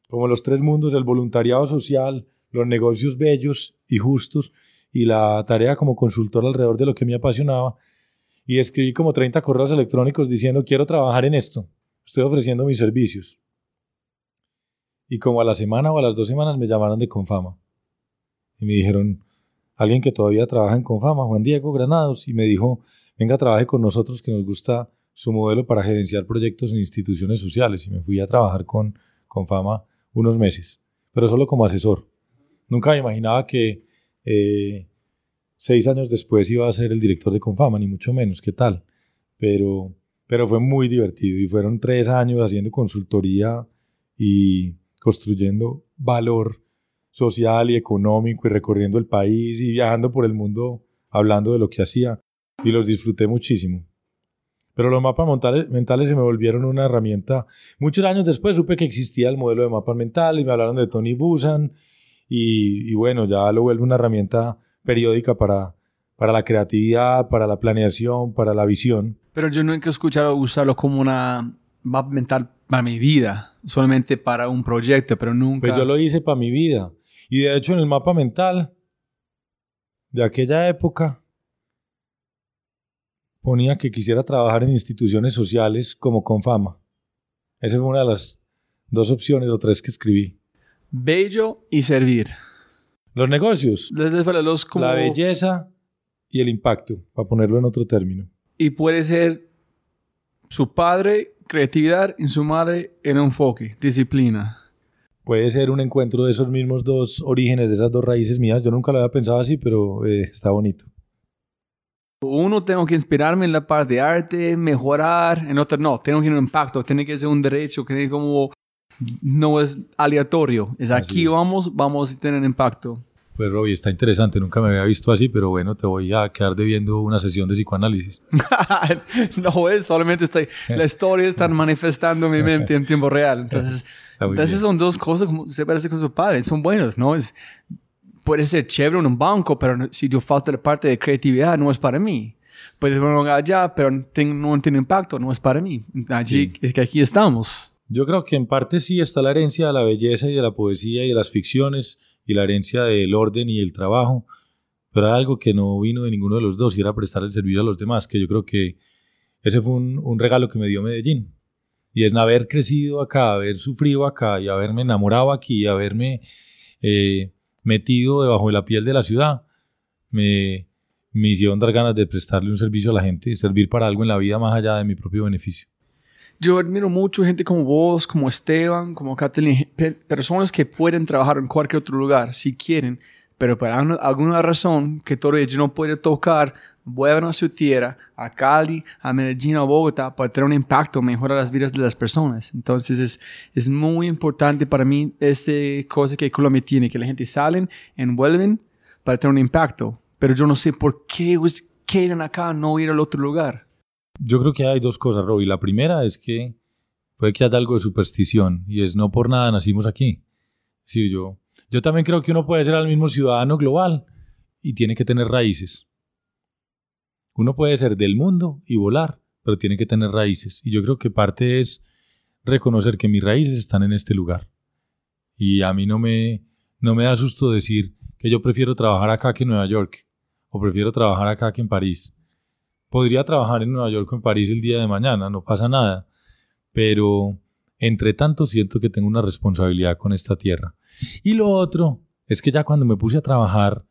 como los tres mundos, el voluntariado social, los negocios bellos y justos, y la tarea como consultor alrededor de lo que me apasionaba y escribí como 30 correos electrónicos diciendo quiero trabajar en esto. estoy ofreciendo mis servicios. Y como a la semana o a las dos semanas me llamaron de Confama. Y me dijeron, alguien que todavía trabaja en Confama, Juan Diego Granados, y me dijo, venga, trabaje con nosotros que nos gusta su modelo para gerenciar proyectos en instituciones sociales. Y me fui a trabajar con Confama unos meses, pero solo como asesor. Nunca me imaginaba que eh, seis años después iba a ser el director de Confama, ni mucho menos, ¿qué tal? Pero, pero fue muy divertido y fueron tres años haciendo consultoría y construyendo valor social y económico y recorriendo el país y viajando por el mundo hablando de lo que hacía y los disfruté muchísimo. Pero los mapas mentales, se me volvieron una herramienta. Muchos años después supe que existía el modelo de mapas mentales y me hablaron de Tony Busan y, y bueno, ya lo vuelve una herramienta periódica para, para la creatividad, para la planeación, para la visión. Pero yo nunca he escuchado usarlo como una mapa mental para mi vida, solamente para un proyecto, pero nunca... Pues yo lo hice para mi vida. Y de hecho en el mapa mental de aquella época ponía que quisiera trabajar en instituciones sociales como con fama. Esa fue una de las dos opciones o tres que escribí. Bello y servir. Los negocios. Los como... La belleza y el impacto, para ponerlo en otro término. Y puede ser su padre, creatividad, y su madre, en enfoque, disciplina. Puede ser un encuentro de esos mismos dos orígenes, de esas dos raíces mías. Yo nunca lo había pensado así, pero eh, está bonito. Uno, tengo que inspirarme en la parte de arte, mejorar. En otro, no, tengo que tener un impacto, tiene que ser un derecho, que como no es aleatorio. Es aquí vamos, vamos a tener impacto. Pues Robbie, está interesante, nunca me había visto así, pero bueno, te voy a quedar debiendo una sesión de psicoanálisis. no es, solamente estoy, la historia está manifestando en mi mente en tiempo real. Entonces, entonces son dos cosas como se parece con su padre, son buenos, ¿no? Es, puede ser chévere en un banco, pero si yo falta la parte de creatividad, no es para mí. Puede ser allá, pero no tiene impacto, no es para mí. Allí, es que aquí estamos. Yo creo que en parte sí está la herencia de la belleza y de la poesía y de las ficciones y la herencia del orden y el trabajo, pero hay algo que no vino de ninguno de los dos y era prestar el servicio a los demás, que yo creo que ese fue un, regalo que me dio Medellín. Y es haber crecido acá, haber sufrido acá y haberme enamorado aquí, haberme eh, metido debajo de la piel de la ciudad, me, me hicieron dar ganas de prestarle un servicio a la gente, servir para algo en la vida más allá de mi propio beneficio. Yo admiro mucho gente como vos, como Esteban, como Kathleen, personas que pueden trabajar en cualquier otro lugar si quieren, pero por alguna razón que yo no puedo tocar, vuelven a su tierra, a Cali, a Medellín, a Bogotá, para tener un impacto, mejorar las vidas de las personas. Entonces es, es muy importante para mí esta cosa que Colombia tiene, que la gente salen vuelven para tener un impacto. Pero yo no sé por qué quieren acá no ir al otro lugar. Yo creo que hay dos cosas, Robbie. La primera es que puede que haya algo de superstición y es no por nada nacimos aquí. Sí, yo, yo también creo que uno puede ser el mismo ciudadano global y tiene que tener raíces. Uno puede ser del mundo y volar, pero tiene que tener raíces. Y yo creo que parte es reconocer que mis raíces están en este lugar. Y a mí no me, no me da susto decir que yo prefiero trabajar acá que en Nueva York, o prefiero trabajar acá que en París, Podría trabajar en Nueva York o en París el día de mañana, no pasa nada. Pero, entre tanto, siento que tengo una responsabilidad con esta tierra. Y lo otro es que ya cuando me puse a trabajar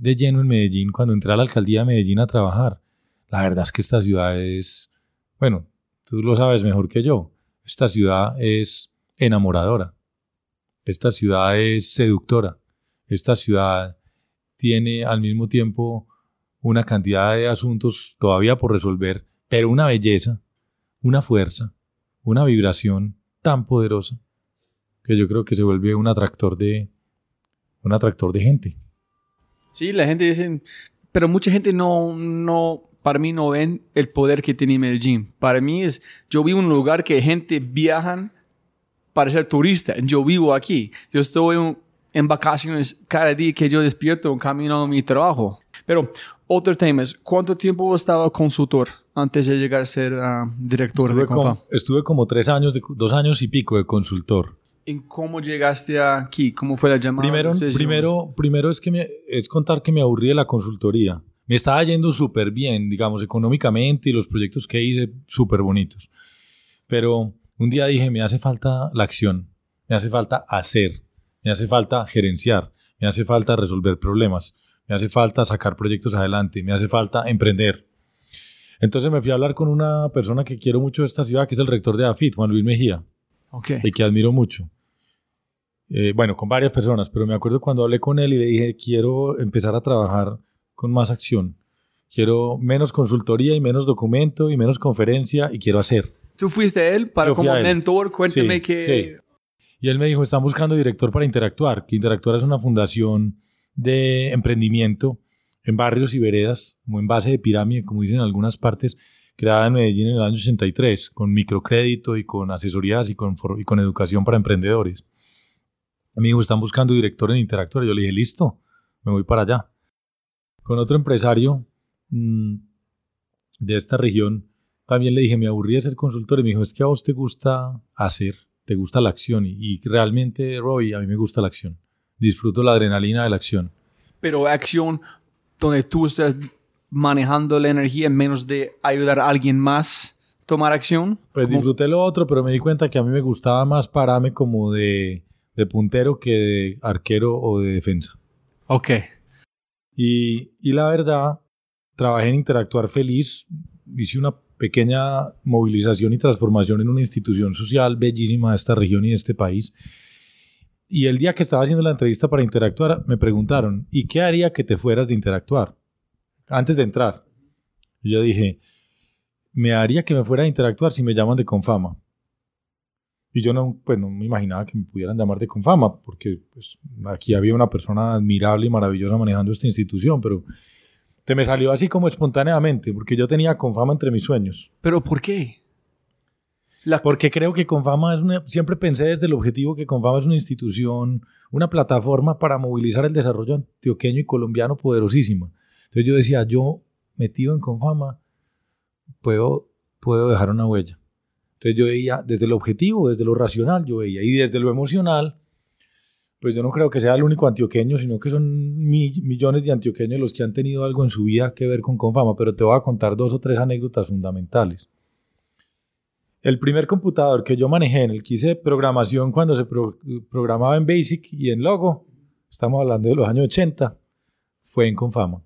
de lleno en Medellín, cuando entré a la alcaldía de Medellín a trabajar, la verdad es que esta ciudad es, bueno, tú lo sabes mejor que yo, esta ciudad es enamoradora, esta ciudad es seductora, esta ciudad tiene al mismo tiempo una cantidad de asuntos todavía por resolver, pero una belleza, una fuerza, una vibración tan poderosa que yo creo que se vuelve un atractor de un atractor de gente. Sí, la gente dice, pero mucha gente no no para mí no ven el poder que tiene Medellín. Para mí es yo vivo en un lugar que gente viajan para ser turista. Yo vivo aquí. Yo estoy en vacaciones cada día que yo despierto en camino a mi trabajo. Pero otro tema es, ¿cuánto tiempo estaba consultor antes de llegar a ser ah, director estuve de Confam? Como, estuve como tres años, de, dos años y pico de consultor. ¿En cómo llegaste aquí? ¿Cómo fue la llamada? Primero, primero, primero es, que me, es contar que me aburrí de la consultoría. Me estaba yendo súper bien, digamos, económicamente y los proyectos que hice súper bonitos. Pero un día dije, me hace falta la acción, me hace falta hacer, me hace falta gerenciar, me hace falta resolver problemas, me hace falta sacar proyectos adelante, me hace falta emprender. Entonces me fui a hablar con una persona que quiero mucho de esta ciudad, que es el rector de AFIT, Juan Luis Mejía, Ok. y que admiro mucho. Eh, bueno, con varias personas, pero me acuerdo cuando hablé con él y le dije, quiero empezar a trabajar con más acción. Quiero menos consultoría y menos documento y menos conferencia y quiero hacer. ¿Tú fuiste él para Yo como él. mentor? Cuéntame Sí, que... sí. Y él me dijo, están buscando director para Interactuar, que Interactuar es una fundación de emprendimiento en barrios y veredas, como en base de pirámide, como dicen en algunas partes, creada en Medellín en el año 83, con microcrédito y con asesorías y con, y con educación para emprendedores. Me dijo, están buscando director en Interactuar. Yo le dije, listo, me voy para allá. Con otro empresario mm, de esta región, también le dije, me aburrí de ser consultor y me dijo, es que a vos te gusta hacer, te gusta la acción y, y realmente, Roy, a mí me gusta la acción. Disfruto la adrenalina de la acción. Pero acción donde tú estás manejando la energía en menos de ayudar a alguien más a tomar acción. Pues Como- disfruté lo otro, pero me di cuenta que a mí me gustaba más pararme como de, de puntero que de arquero o de defensa. Ok. Y, y la verdad, trabajé en Interactuar Feliz, hice una pequeña movilización y transformación en una institución social bellísima de esta región y de este país. Y el día que estaba haciendo la entrevista para Interactuar, me preguntaron, ¿y qué haría que te fueras de Interactuar? Antes de entrar. Y yo dije, me haría que me fuera a Interactuar si me llaman de Confama. Y yo no, pues no me imaginaba que me pudieran llamar de Confama, porque pues, aquí había una persona admirable y maravillosa manejando esta institución, pero te me salió así como espontáneamente, porque yo tenía Confama entre mis sueños. ¿Pero por qué? La- Porque creo que Confama es una, siempre pensé desde el objetivo que Confama es una institución, una plataforma para movilizar el desarrollo antioqueño y colombiano poderosísima. Entonces yo decía, yo metido en Confama, puedo, puedo dejar una huella. Entonces yo veía desde el objetivo, desde lo racional, yo veía, y desde lo emocional, pues yo no creo que sea el único antioqueño, sino que son mi- millones de antioqueños los que han tenido algo en su vida que ver con Confama, pero te voy a contar dos o tres anécdotas fundamentales. El primer computador que yo manejé, en el que hice programación cuando se pro- programaba en Basic y en Logo, estamos hablando de los años 80, fue en Confama.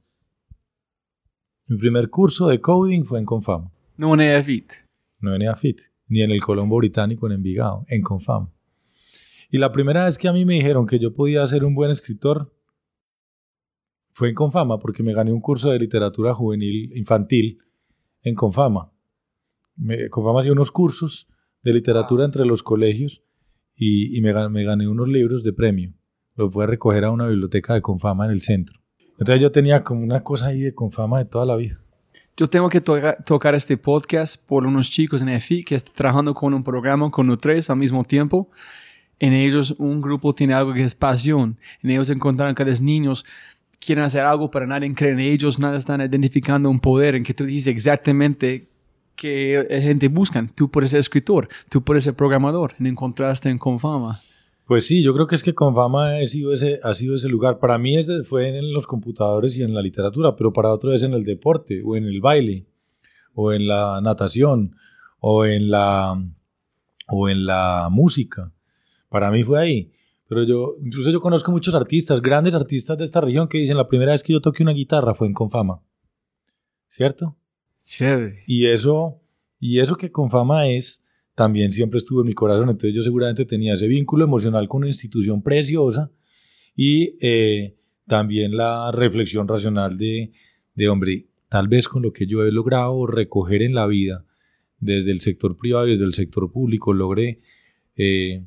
Mi primer curso de coding fue en Confama, No en EFIT. no en EAFIT, ni en el Colombo Británico en Envigado, en Confama. Y la primera vez que a mí me dijeron que yo podía ser un buen escritor fue en Confama, porque me gané un curso de literatura juvenil infantil en Confama. Me, Confama hacía unos cursos de literatura entre los colegios y, me, me gané unos libros de premio. Los fui a recoger a una biblioteca de Confama en el centro. Entonces yo tenía como una cosa ahí de Confama de toda la vida. Yo tengo que toca- tocar este podcast por unos chicos en EFI que están trabajando con un programa con los tres al mismo tiempo. En ellos un grupo tiene algo que es pasión. En ellos encontraron que los niños quieren hacer algo, pero nadie cree en ellos, nada están identificando un poder en que tú dices exactamente que gente buscan. Tú puedes ser escritor, tú puedes ser programador, en encontraste en Confama. Pues sí, yo creo que es que Confama ha sido ese, ha sido ese lugar. Para mí es de- fue en los computadores y en la literatura, pero para otros es en el deporte, o en el baile, o en la natación, o en la, o en la música. Para mí fue ahí. Pero yo, incluso yo conozco muchos artistas, grandes artistas de esta región que dicen la primera vez que yo toqué una guitarra fue en Confama. ¿Cierto? Chévere. Y eso, y eso que Confama es, también siempre estuvo en mi corazón. Entonces yo seguramente tenía ese vínculo emocional con una institución preciosa y eh, también la reflexión racional de, de, hombre, tal vez con lo que yo he logrado recoger en la vida, desde el sector privado y desde el sector público, logré eh,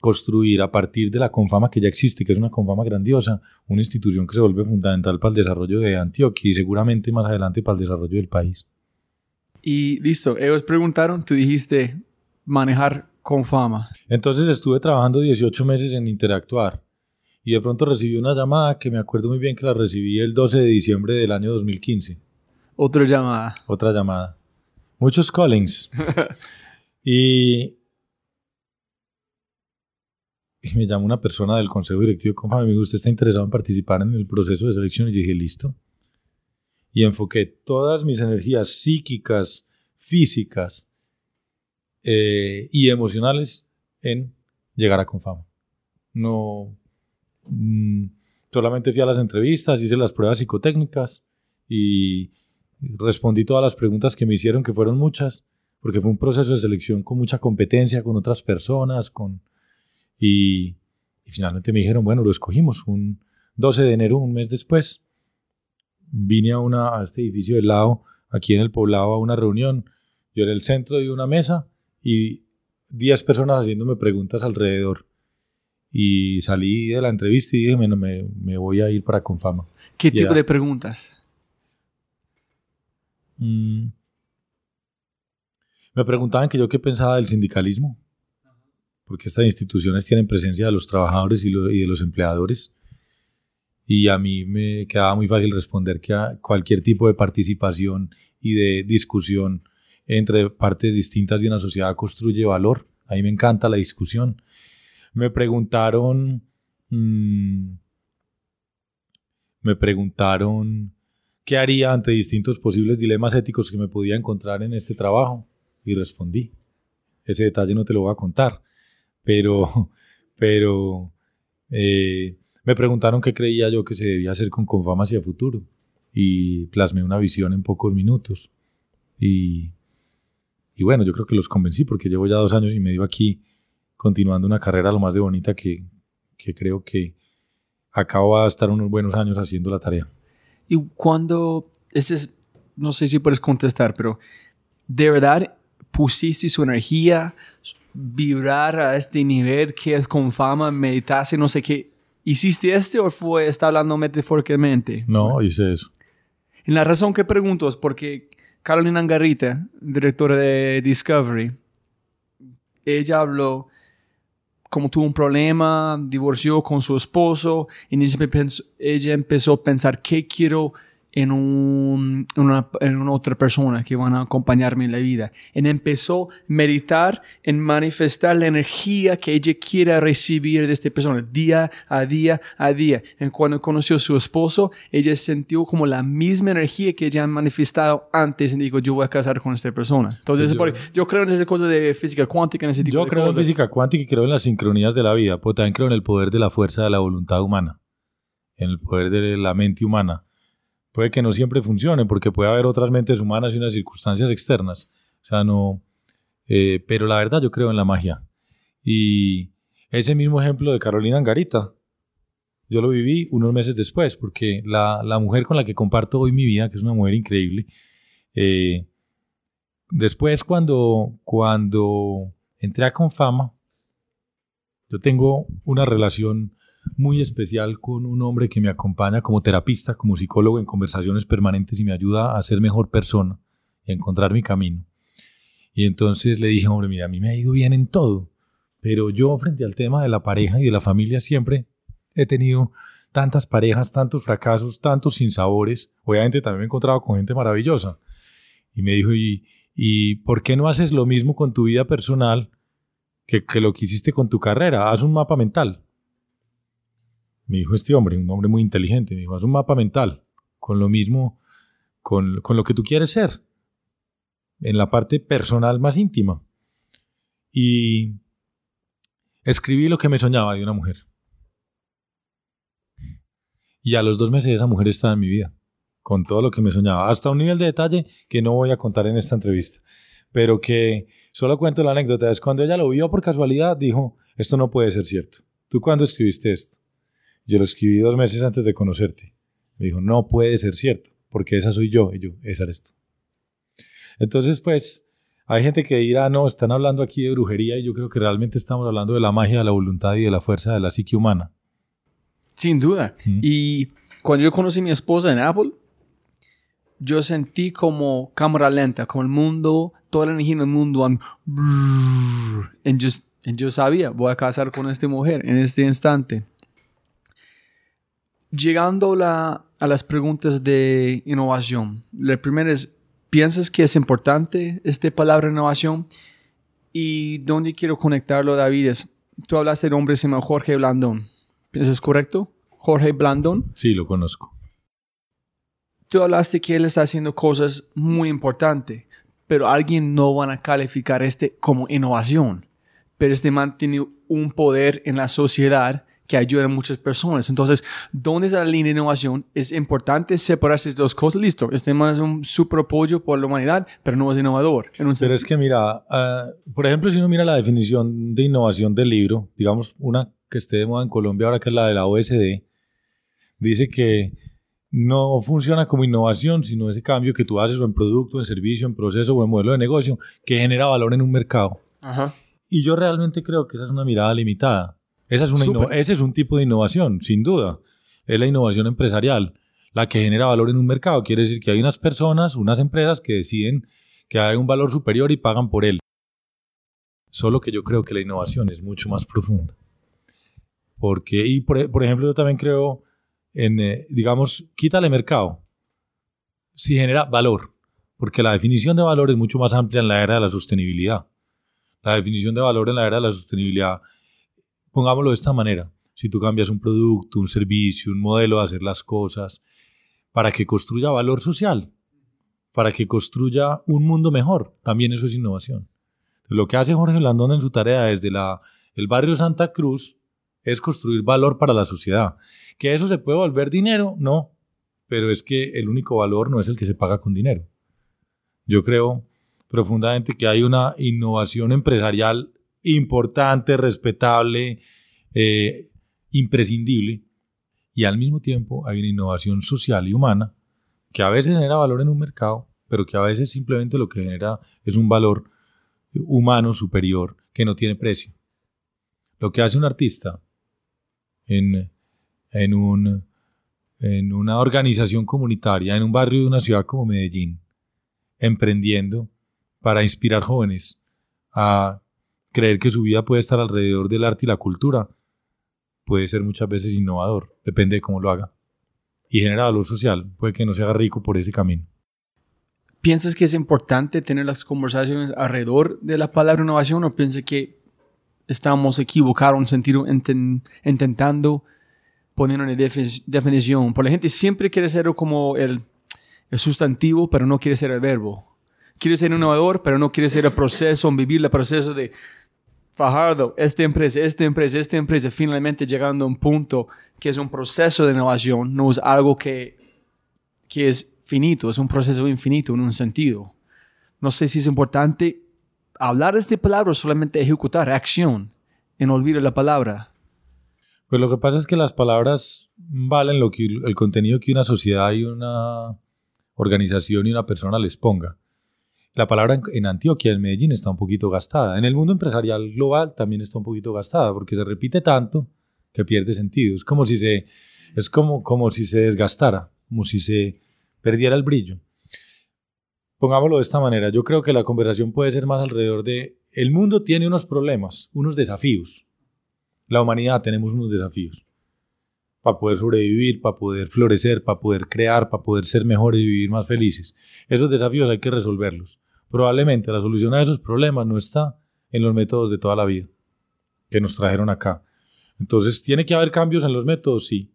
construir a partir de la Confama que ya existe, que es una Confama grandiosa, una institución que se vuelve fundamental para el desarrollo de Antioquia y seguramente más adelante para el desarrollo del país. Y listo, ellos preguntaron, tú dijiste manejar con fama. Entonces estuve trabajando 18 meses en Interactuar y de pronto recibí una llamada que me acuerdo muy bien que la recibí el 12 de diciembre del año 2015. Otra llamada. Otra llamada. Muchos callings. y, y me llamó una persona del consejo directivo de Confama y me dijo, ¿usted está interesado en participar en el proceso de selección? Y yo dije, listo. Y enfoqué todas mis energías psíquicas, físicas eh, y emocionales en llegar a Confama. No, mm, solamente fui a las entrevistas, hice las pruebas psicotécnicas y respondí todas las preguntas que me hicieron, que fueron muchas, porque fue un proceso de selección con mucha competencia, con otras personas, con... Y, y finalmente me dijeron, bueno, lo escogimos, un 12 de enero, un mes después, vine a, una, a este edificio del lado, aquí en el poblado, a una reunión, yo en el centro de una mesa y 10 personas haciéndome preguntas alrededor. Y salí de la entrevista y dije, bueno, me, me voy a ir para Confama. ¿Qué tipo Ya. de preguntas? Mm. Me preguntaban que yo qué pensaba del sindicalismo, porque estas instituciones tienen presencia de los trabajadores y, lo- y de los empleadores. Y a mí me quedaba muy fácil responder que a cualquier tipo de participación y de discusión entre partes distintas de una sociedad construye valor. A mí me encanta la discusión. Me preguntaron, mm, me preguntaron qué haría ante distintos posibles dilemas éticos que me podía encontrar en este trabajo y respondí. Ese detalle no te lo voy a contar, pero, pero eh, me preguntaron qué creía yo que se debía hacer con Confama hacia futuro y plasmé una visión en pocos minutos. Y, y bueno, yo creo que los convencí porque llevo ya dos años y medio aquí continuando una carrera lo más de bonita que, que creo que acabo de estar unos buenos años haciendo la tarea. Y cuando, ese es, no sé si puedes contestar, pero ¿de verdad pusiste su energía, vibrar a este nivel que es con fama, meditaste, no sé qué? ¿Hiciste este o fue, está hablando metafóricamente? No, hice eso. La razón que pregunto es porque Carolina Angarita, directora de Discovery, ella habló como tuvo un problema, divorció con su esposo y ella empezó, a pensar qué quiero en, un, en, una, en una otra persona que van a acompañarme en la vida. Y empezó a meditar en manifestar la energía que ella quiere recibir de esta persona día a día a día. Y cuando conoció a su esposo, ella sintió como la misma energía que ella ha manifestado antes y dijo, yo voy a casar con esta persona. Entonces, Yo- por- yo, creo en esa cosa de física cuántica, en ese tipo Yo de creo en física cuántica y creo en las sincronías de la vida, pero también creo en el poder de la fuerza de la voluntad humana, en el poder de la mente humana. Puede que no siempre funcione, porque puede haber otras mentes humanas y unas circunstancias externas. O sea, no. eh, pero la verdad, yo creo en la magia. Y ese mismo ejemplo de Carolina Angarita, yo lo viví unos meses después, porque la, la mujer con la que comparto hoy mi vida, que es una mujer increíble, eh, después cuando, cuando entré a Confama, yo tengo una relación muy especial con un hombre que me acompaña como terapista, como psicólogo en conversaciones permanentes y me ayuda a ser mejor persona y a encontrar mi camino. Y entonces le dije, hombre, mira, a mí me ha ido bien en todo, pero yo frente al tema de la pareja y de la familia siempre he tenido tantas parejas, tantos fracasos, tantos sinsabores. Obviamente también me he encontrado con gente maravillosa. Y me dijo, ¿y, y por qué no haces lo mismo con tu vida personal que, que lo que hiciste con tu carrera? Haz un mapa mental. Me dijo este hombre, un hombre muy inteligente, me dijo, haz un mapa mental con lo mismo, con, con lo que tú quieres ser, en la parte personal más íntima. Y escribí lo que me soñaba de una mujer. Y a los dos meses esa mujer estaba en mi vida, con todo lo que me soñaba, hasta un nivel de detalle que no voy a contar en esta entrevista, pero que solo cuento la anécdota. Es cuando ella lo vio por casualidad, dijo, esto no puede ser cierto. ¿Tú cuándo escribiste esto? Yo lo escribí dos meses antes de conocerte. Me dijo, no puede ser cierto, porque esa soy yo. Y yo, esa eres tú. Entonces, pues, hay gente que dirá, no, están hablando aquí de brujería y yo creo que realmente estamos hablando de la magia de la voluntad y de la fuerza de la psique humana. Sin duda. Mm. Y cuando yo conocí a mi esposa en Apple, yo sentí como cámara lenta, como el mundo, toda la energía en el mundo. and y yo, y yo sabía, voy a casar con esta mujer en este instante. Llegando la- a las preguntas de innovación. La primera es, ¿piensas que es importante esta palabra innovación? Y dónde quiero conectarlo, David, es, tú hablaste de un hombre se llama Jorge Blandón. ¿Eso es correcto? Jorge Blandón. Sí, lo conozco. Tú hablaste que él está haciendo cosas muy importantes, pero alguien no van a calificar este como innovación. Pero este man tiene un poder en la sociedad que ayuda a muchas personas. Entonces, ¿dónde está la línea de innovación? Es importante separar esas dos cosas. Listo, este man es un super apoyo por la humanidad, pero no es innovador. Pero es que mira, ah, por ejemplo, si uno mira la definición de innovación del libro, digamos una que esté de moda en Colombia ahora que es la de la OSD, dice que no funciona como innovación, sino ese cambio que tú haces o en producto, en servicio, en proceso o en modelo de negocio que genera valor en un mercado. Ajá. Y yo realmente creo que esa es una mirada limitada. Esa es una ese es un tipo de innovación, sin duda. Es la innovación empresarial, la que genera valor en un mercado. Quiere decir que hay unas personas, unas empresas que deciden que hay un valor superior y pagan por él. Solo que yo creo que la innovación es mucho más profunda. Porque, y por, e- por ejemplo, yo también creo en, eh, digamos, quítale mercado. Si genera valor. Porque la definición de valor es mucho más amplia en la era de la sostenibilidad. La definición de valor en la era de la sostenibilidad, pongámoslo de esta manera. Si tú cambias un producto, un servicio, un modelo de hacer las cosas, para que construya valor social, para que construya un mundo mejor, también eso es innovación. Lo que hace Jorge Blandón en su tarea desde la, el barrio Santa Cruz es construir valor para la sociedad. ¿Que eso se puede volver dinero? No, pero es que el único valor no es el que se paga con dinero. Yo creo profundamente que hay una innovación empresarial importante, respetable, eh, imprescindible, y al mismo tiempo hay una innovación social y humana que a veces genera valor en un mercado, pero que a veces simplemente lo que genera es un valor humano superior que no tiene precio. Lo que hace un artista en, en, un, en una organización comunitaria, en un barrio de una ciudad como Medellín, emprendiendo para inspirar jóvenes a creer que su vida puede estar alrededor del arte y la cultura, puede ser muchas veces innovador, depende de cómo lo haga. Y genera valor social, puede que no se haga rico por ese camino. ¿Piensas que es importante tener las conversaciones alrededor de la palabra innovación o piensas que estamos equivocados en sentido inten- intentando poner una defi- definición? Porque la gente siempre quiere ser como el, el sustantivo, pero no quiere ser el verbo. Quiere ser innovador, pero no quiere ser el proceso, vivir el proceso de Fajardo, esta empresa, esta empresa, esta empresa, finalmente llegando a un punto que es un proceso de innovación, no es algo que, que es finito, es un proceso infinito en un sentido. No sé si es importante hablar de esta palabra o solamente ejecutar acción en olvidar la palabra. Pues lo que pasa es que las palabras valen lo que el contenido que una sociedad y una organización y una persona les ponga. La palabra en, Antioquia, en Medellín, está un poquito gastada. En el mundo empresarial global también está un poquito gastada porque se repite tanto que pierde sentido. Es como si se, es como, como si se desgastara, como si se perdiera el brillo. Pongámoslo de esta manera, yo creo que la conversación puede ser más alrededor de el mundo tiene unos problemas, unos desafíos. La humanidad tenemos unos desafíos para poder sobrevivir, para poder florecer, para poder crear, para poder ser mejores y vivir más felices. Esos desafíos hay que resolverlos. Probablemente la solución a esos problemas no está en los métodos de toda la vida que nos trajeron acá. Entonces, ¿tiene que haber cambios en los métodos? Sí.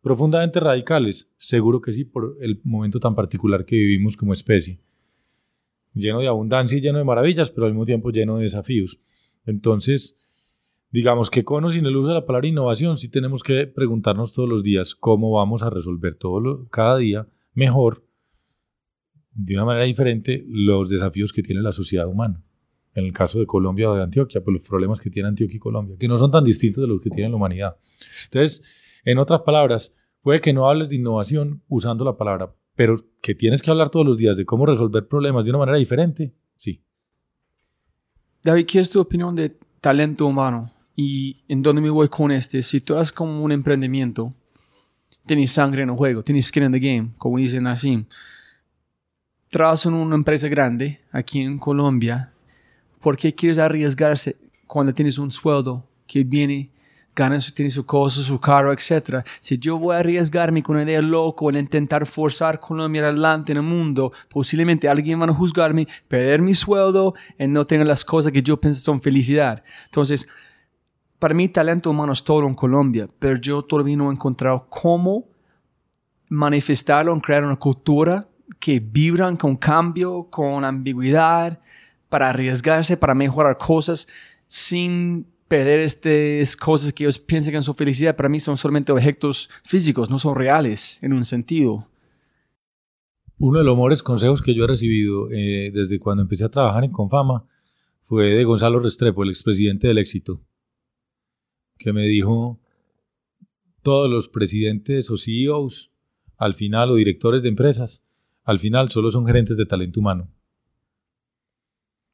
¿Profundamente radicales? Seguro que sí, por el momento tan particular que vivimos como especie. Lleno de abundancia y lleno de maravillas, pero al mismo tiempo lleno de desafíos. Entonces, digamos que con el uso de la palabra innovación, sí tenemos que preguntarnos todos los días cómo vamos a resolver todo lo, cada día mejor, de una manera diferente, los desafíos que tiene la sociedad humana. En el caso de Colombia o de Antioquia, pues los problemas que tiene Antioquia y Colombia, que no son tan distintos de los que tiene la humanidad. Entonces, en otras palabras, puede que no hables de innovación usando la palabra, pero que tienes que hablar todos los días de cómo resolver problemas de una manera diferente, sí. David, ¿qué es tu opinión de talento humano? ¿Y en dónde me voy con este? Si tú eres como un emprendimiento, tienes sangre en el juego, tienes skin in the game, como dice Nassim. Trabajas en una empresa grande aquí en Colombia, ¿por qué quieres arriesgarse cuando tienes un sueldo que viene, ganas, tienes su cosa, su carro, etcétera? Si yo voy a arriesgarme con una idea loco en intentar forzar Colombia adelante en el mundo, posiblemente alguien va a juzgarme, perder mi sueldo y no tener las cosas que yo pienso son felicidad. Entonces, para mí talento humano es todo en Colombia, pero yo todavía no he encontrado cómo manifestarlo en crear una cultura que vibran con cambio, con ambigüedad, para arriesgarse, para mejorar cosas sin perder estas cosas que ellos piensan que son felicidad. Para mí son solamente objetos físicos, no son reales en un sentido. Uno de los mejores consejos que yo he recibido eh, desde cuando empecé a trabajar en Confama fue de Gonzalo Restrepo, el expresidente del éxito, que me dijo, todos los presidentes o CEOs, al final, o directores de empresas, al final solo son gerentes de talento humano.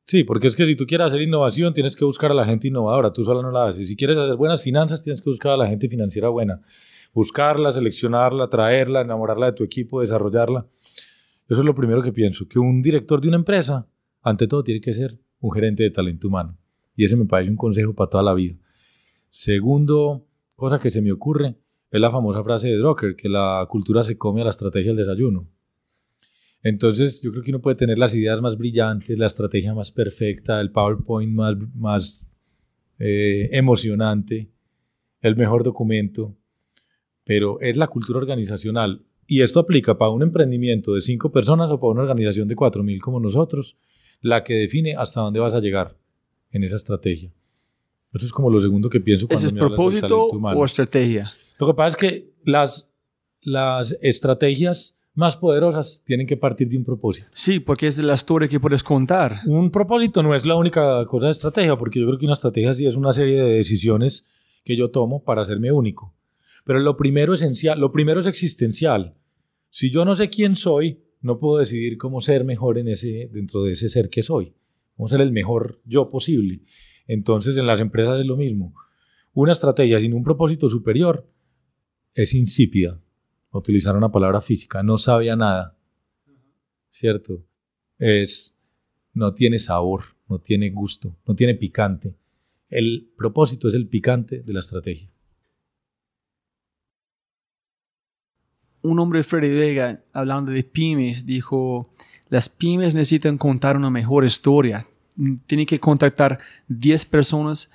Sí, porque es que si tú quieres hacer innovación, tienes que buscar a la gente innovadora, tú sola no la haces. Si quieres hacer buenas finanzas, tienes que buscar a la gente financiera buena. Buscarla, seleccionarla, traerla, enamorarla de tu equipo, desarrollarla. Eso es lo primero que pienso, que un director de una empresa, ante todo, tiene que ser un gerente de talento humano. Y ese me parece un consejo para toda la vida. Segundo, cosa que se me ocurre, es la famosa frase de Drucker, que la cultura se come a la estrategia del desayuno. Entonces, yo creo que uno puede tener las ideas más brillantes, la estrategia más perfecta, el PowerPoint más, más eh, emocionante, el mejor documento, pero es la cultura organizacional. Y esto aplica para un emprendimiento de cinco personas o para una organización de cuatro mil como nosotros, la que define hasta dónde vas a llegar en esa estrategia. Eso es como lo segundo que pienso cuando ¿Ese es me del propósito talento humano. o estrategia? Lo que pasa es que las, las estrategias más poderosas tienen que partir de un propósito. Sí, porque es de la historia que puedes contar. Un propósito no es la única cosa de estrategia, porque yo creo que una estrategia sí es una serie de decisiones que yo tomo para hacerme único. Pero lo primero esencial, lo primero es existencial. Si yo no sé quién soy, no puedo decidir cómo ser mejor en ese, dentro de ese ser que soy, cómo ser el mejor yo posible. Entonces, en las empresas es lo mismo. Una estrategia sin un propósito superior es insípida. Utilizar una palabra física, no sabe a nada. ¿Cierto? Es, no tiene sabor, no tiene gusto, no tiene picante. El propósito es el picante de la estrategia. Un hombre, Freddy Vega, hablando de pymes, dijo, las pymes necesitan contar una mejor historia. Tienen que contactar 10 personas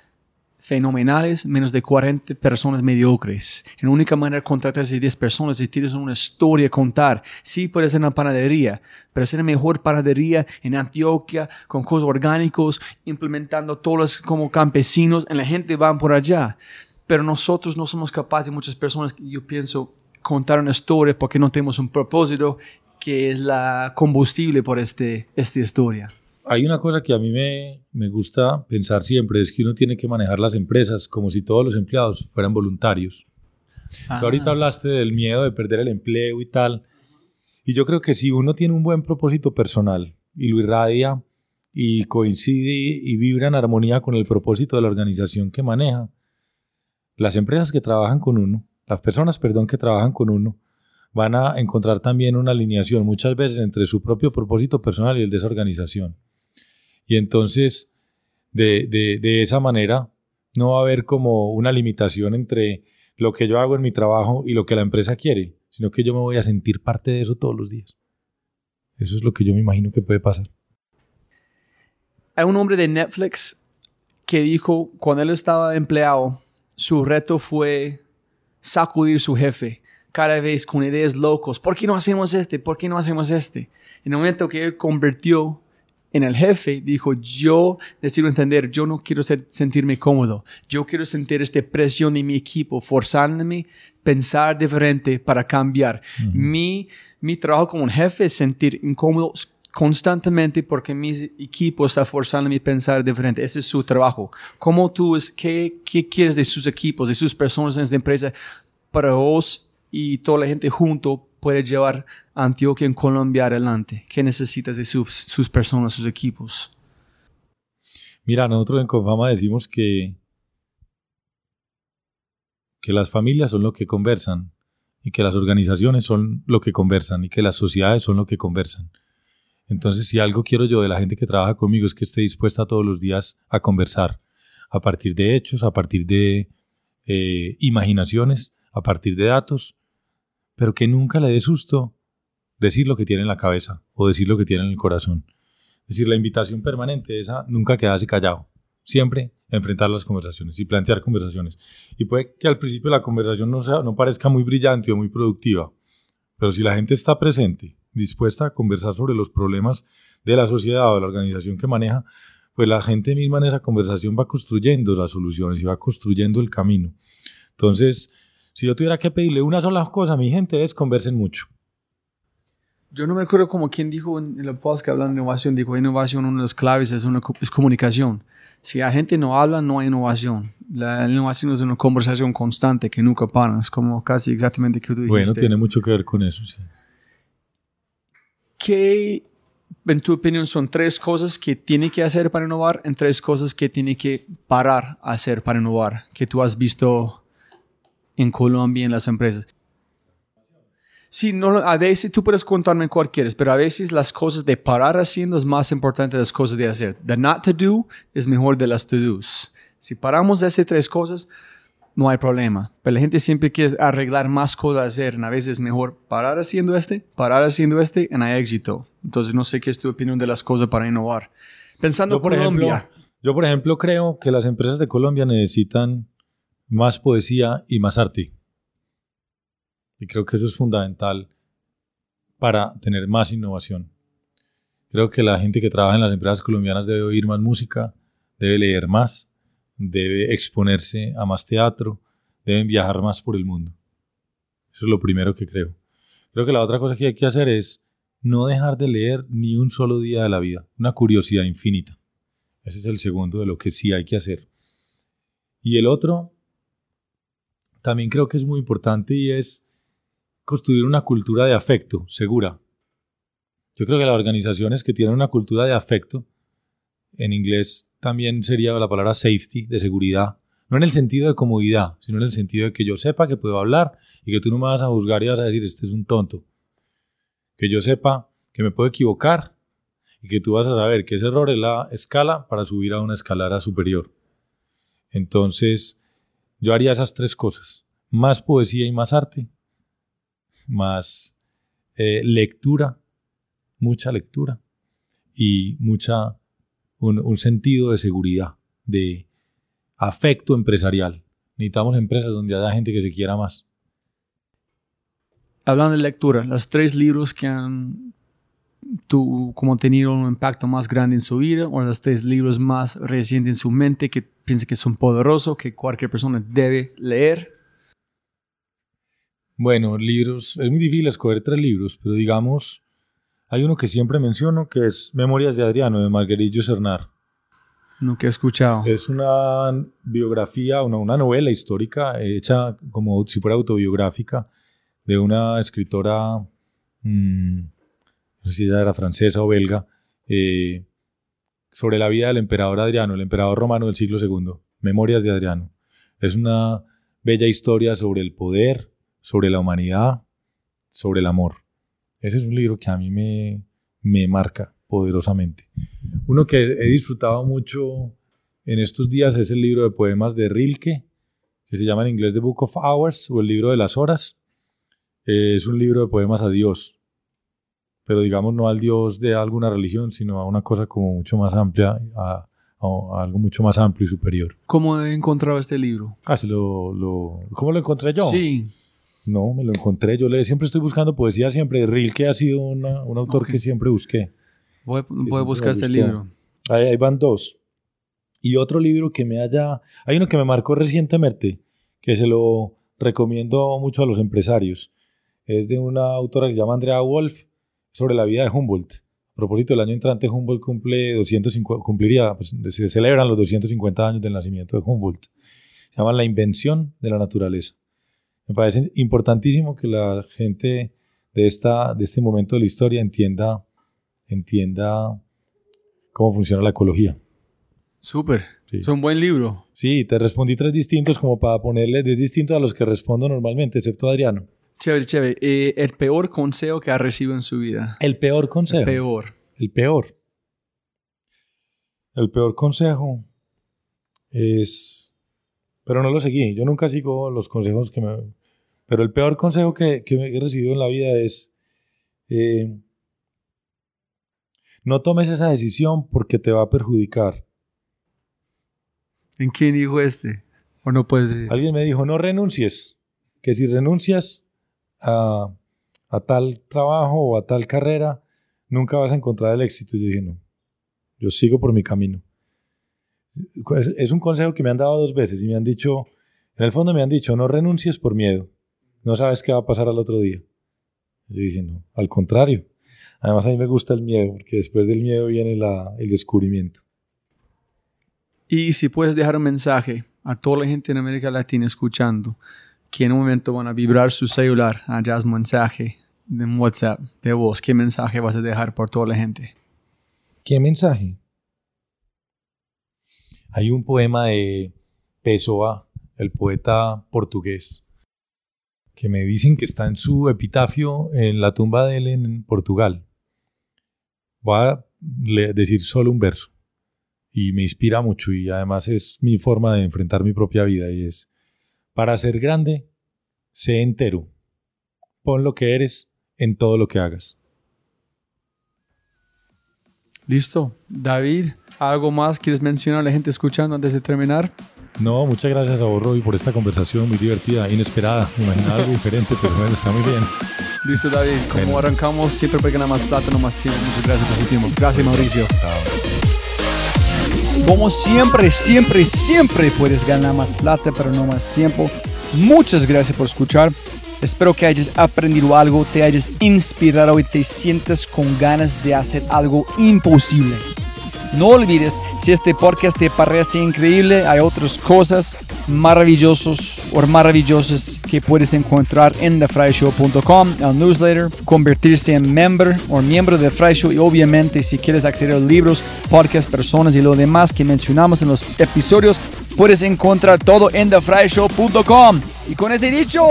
fenomenales menos de 40 personas mediocres. En única manera de contactar a esas 10 personas si tienes una historia a contar. Sí, puede ser una panadería, pero ser la mejor panadería en Antioquia, con cosas orgánicos, implementando todos como campesinos, y la gente va por allá. Pero nosotros no somos capaces, muchas personas, yo pienso, contar una historia porque no tenemos un propósito que es la combustible por este, esta historia hay una cosa que a mí me, me, gusta pensar siempre, es que uno tiene que manejar las empresas como si todos los empleados fueran voluntarios. Ah. Tú ahorita hablaste del miedo de perder el empleo y tal. Y yo creo que si uno tiene un buen propósito personal y lo irradia y coincide y vibra en armonía con el propósito de la organización que maneja, las empresas que trabajan con uno, las personas, perdón, que trabajan con uno, van a encontrar también una alineación muchas veces entre su propio propósito personal y el de esa organización. Y entonces, de, de, de, esa manera, no va a haber como una limitación entre lo que yo hago en mi trabajo y lo que la empresa quiere, sino que yo me voy a sentir parte de eso todos los días. Eso es lo que yo me imagino que puede pasar. Hay un hombre de Netflix que dijo, cuando él estaba empleado, su reto fue sacudir su jefe cada vez con ideas locos. ¿Por qué no hacemos este? ¿Por qué no hacemos este? En el momento que él convirtió en el jefe, dijo, yo necesito entender, yo no quiero ser, sentirme cómodo, yo quiero sentir esta presión de mi equipo, forzándome pensar diferente para cambiar. Uh -huh. mi, mi trabajo como un jefe es sentir incómodo constantemente porque mi equipo está forzándome a pensar diferente. Ese es su trabajo. ¿Cómo tú, es, qué, qué quieres de sus equipos, de sus personas en esta empresa para vos y toda la gente junto puede llevar Antioquia en Colombia adelante? ¿Qué necesitas de sus, sus personas, sus equipos? Mira, nosotros en Confama decimos que, que las familias son lo que conversan y que las organizaciones son lo que conversan y que las sociedades son lo que conversan. Entonces, si algo quiero yo de la gente que trabaja conmigo es que esté dispuesta todos los días a conversar a partir de hechos, a partir de eh, imaginaciones, a partir de datos, pero que nunca le dé susto decir lo que tiene en la cabeza o decir lo que tiene en el corazón. Es decir, la invitación permanente es a nunca quedarse callado, siempre enfrentar las conversaciones y plantear conversaciones. Y puede que al principio la conversación no, sea, no parezca muy brillante o muy productiva, pero si la gente está presente, dispuesta a conversar sobre los problemas de la sociedad o de la organización que maneja, pues la gente misma en esa conversación va construyendo las soluciones y va construyendo el camino. Entonces, si yo tuviera que pedirle una sola cosa a mi gente es conversen mucho. Yo no me acuerdo como quien dijo en, en el post que hablan de innovación, dijo innovación, una de las claves es, una, es comunicación. Si la gente no habla, no hay innovación. La innovación es una conversación constante que nunca para. Es como casi exactamente que tú dijiste. Bueno, tiene mucho que ver con eso, sí. ¿Qué, en tu opinión, son tres cosas que tiene que hacer para innovar y tres cosas que tiene que parar a hacer para innovar, que tú has visto en Colombia en las empresas? Sí, no, a veces tú puedes contarme cuál quieres, pero a veces las cosas de parar haciendo es más importante las cosas de hacer. The not to do es mejor de las to do's. Si paramos de hacer tres cosas, no hay problema. Pero la gente siempre quiere arreglar más cosas a hacer. A veces es mejor parar haciendo este, parar haciendo este, y hay éxito. Entonces, no sé qué es tu opinión de las cosas para innovar. Pensando Yo por, Colombia. ejemplo, yo, por ejemplo, creo que las empresas de Colombia necesitan más poesía y más arte. Y creo que eso es fundamental para tener más innovación. Creo que la gente que trabaja en las empresas colombianas debe oír más música, debe leer más, debe exponerse a más teatro, deben viajar más por el mundo. Eso es lo primero que creo. Creo que la otra cosa que hay que hacer es no dejar de leer ni un solo día de la vida. Una curiosidad infinita. Ese es el segundo de lo que sí hay que hacer. Y el otro, también creo que es muy importante y es construir una cultura de afecto segura. Yo creo que las organizaciones que tienen una cultura de afecto, en inglés también sería la palabra safety, de seguridad, no en el sentido de comodidad, sino en el sentido de que yo sepa que puedo hablar y que tú no me vas a juzgar y vas a decir, este es un tonto. Que yo sepa que me puedo equivocar y que tú vas a saber que ese error es la escala para subir a una escalera superior. Entonces, yo haría esas tres cosas. Más poesía y más arte. Más eh, lectura, mucha lectura. Y mucha, un, un sentido de seguridad, de afecto empresarial. Necesitamos empresas donde haya gente que se quiera más. Hablando de lectura, los tres libros que han tu, como tenido un impacto más grande en su vida o los tres libros más recientes en su mente que piensa que son poderosos, que cualquier persona debe leer. Bueno, libros, es muy difícil escoger tres libros, pero digamos, hay uno que siempre menciono que es Memorias de Adriano de Marguerite Yourcenar. Nunca he escuchado. Es una biografía, una, una novela histórica hecha como si fuera autobiográfica de una escritora, mmm, no sé si ella era francesa o belga, eh, sobre la vida del emperador Adriano, el emperador romano del siglo II. Memorias de Adriano. Es una bella historia sobre el poder, sobre la humanidad, sobre el amor. Ese es un libro que a mí me, me marca poderosamente. Uno que he disfrutado mucho en estos días es el libro de poemas de Rilke, que se llama en inglés The Book of Hours o el libro de las horas. Eh, es un libro de poemas a Dios, pero digamos no al Dios de alguna religión, sino a una cosa como mucho más amplia, a, a algo mucho más amplio y superior. ¿Cómo he encontrado este libro? Ah, lo, lo, ¿Cómo lo encontré yo? Sí. No, me lo encontré. Yo le, siempre estoy buscando poesía, siempre. Rilke ha sido una, un autor Ok. que siempre busqué. Voy, Sí, voy a buscar este libro. Ahí, ahí van dos. Y otro libro que me haya... Hay uno que me marcó recientemente, que se lo recomiendo mucho a los empresarios. Es de una autora que se llama Andrea Wolf, sobre la vida de Humboldt. A propósito, el año entrante Humboldt cumple 250, cumpliría, pues, se celebran los 250 años del nacimiento de Humboldt. Se llama La invención de la naturaleza. Me parece importantísimo que la gente de, esta, de este momento de la historia entienda, entienda cómo funciona la ecología. Súper. Sí. Es un buen libro. Sí, te respondí tres distintos como para ponerle de distintos a los que respondo normalmente, excepto Adriano. Chévere, chévere. Eh, el peor consejo que ha recibido en su vida. El peor consejo. Peor. El peor. El peor consejo es... Pero no lo seguí. Yo nunca sigo los consejos que me... Pero el peor consejo que, que he recibido en la vida es... eh, no tomes esa decisión porque te va a perjudicar. ¿En quién dijo este? ¿O no puedes decir? Alguien me dijo, no renuncies. Que si renuncias a, tal trabajo o a tal carrera, nunca vas a encontrar el éxito. Yo dije, no, yo sigo por mi camino. Es, es un consejo que me han dado dos veces y me han dicho, en el fondo me han dicho, no renuncies por miedo, no sabes qué va a pasar al otro día. Yo dije, no, al contrario. Además a mí me gusta el miedo, porque después del miedo viene la, el descubrimiento. Y si puedes dejar un mensaje a toda la gente en América Latina escuchando, que en un momento van a vibrar su celular, allá es mensaje de WhatsApp, de voz, ¿qué mensaje vas a dejar por toda la gente? ¿Qué mensaje? Hay un poema de Pessoa, el poeta portugués, que me dicen que está en su epitafio en la tumba de él en Portugal. Voy a decir solo un verso y me inspira mucho y además es mi forma de enfrentar mi propia vida y es, para ser grande, sé entero, pon lo que eres en todo lo que hagas. Listo. David, ¿algo más quieres mencionar a la gente escuchando antes de terminar? No, muchas gracias a vos, Roby, por esta conversación muy divertida, inesperada. Imaginaba algo diferente, pero bueno, está muy bien. Listo, David. Como arrancamos, siempre ganar más plata, no más tiempo. Muchas gracias por su tiempo. Gracias, Mauricio. Como siempre, siempre, siempre puedes ganar más plata, pero no más tiempo. Muchas gracias por escuchar. Espero que hayas aprendido algo, te hayas inspirado y te sientas con ganas de hacer algo imposible. No olvides, si este podcast te parece increíble, hay otras cosas maravillosas o maravillosas que puedes encontrar en thefryshow.com, el newsletter, convertirse en member o miembro de Fry y obviamente si quieres acceder a libros, podcasts, personas y lo demás que mencionamos en los episodios, puedes encontrar todo en thefryshow.com. Y con ese dicho,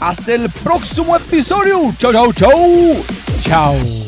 hasta el próximo episodio. Chao, chao, chao. Chao.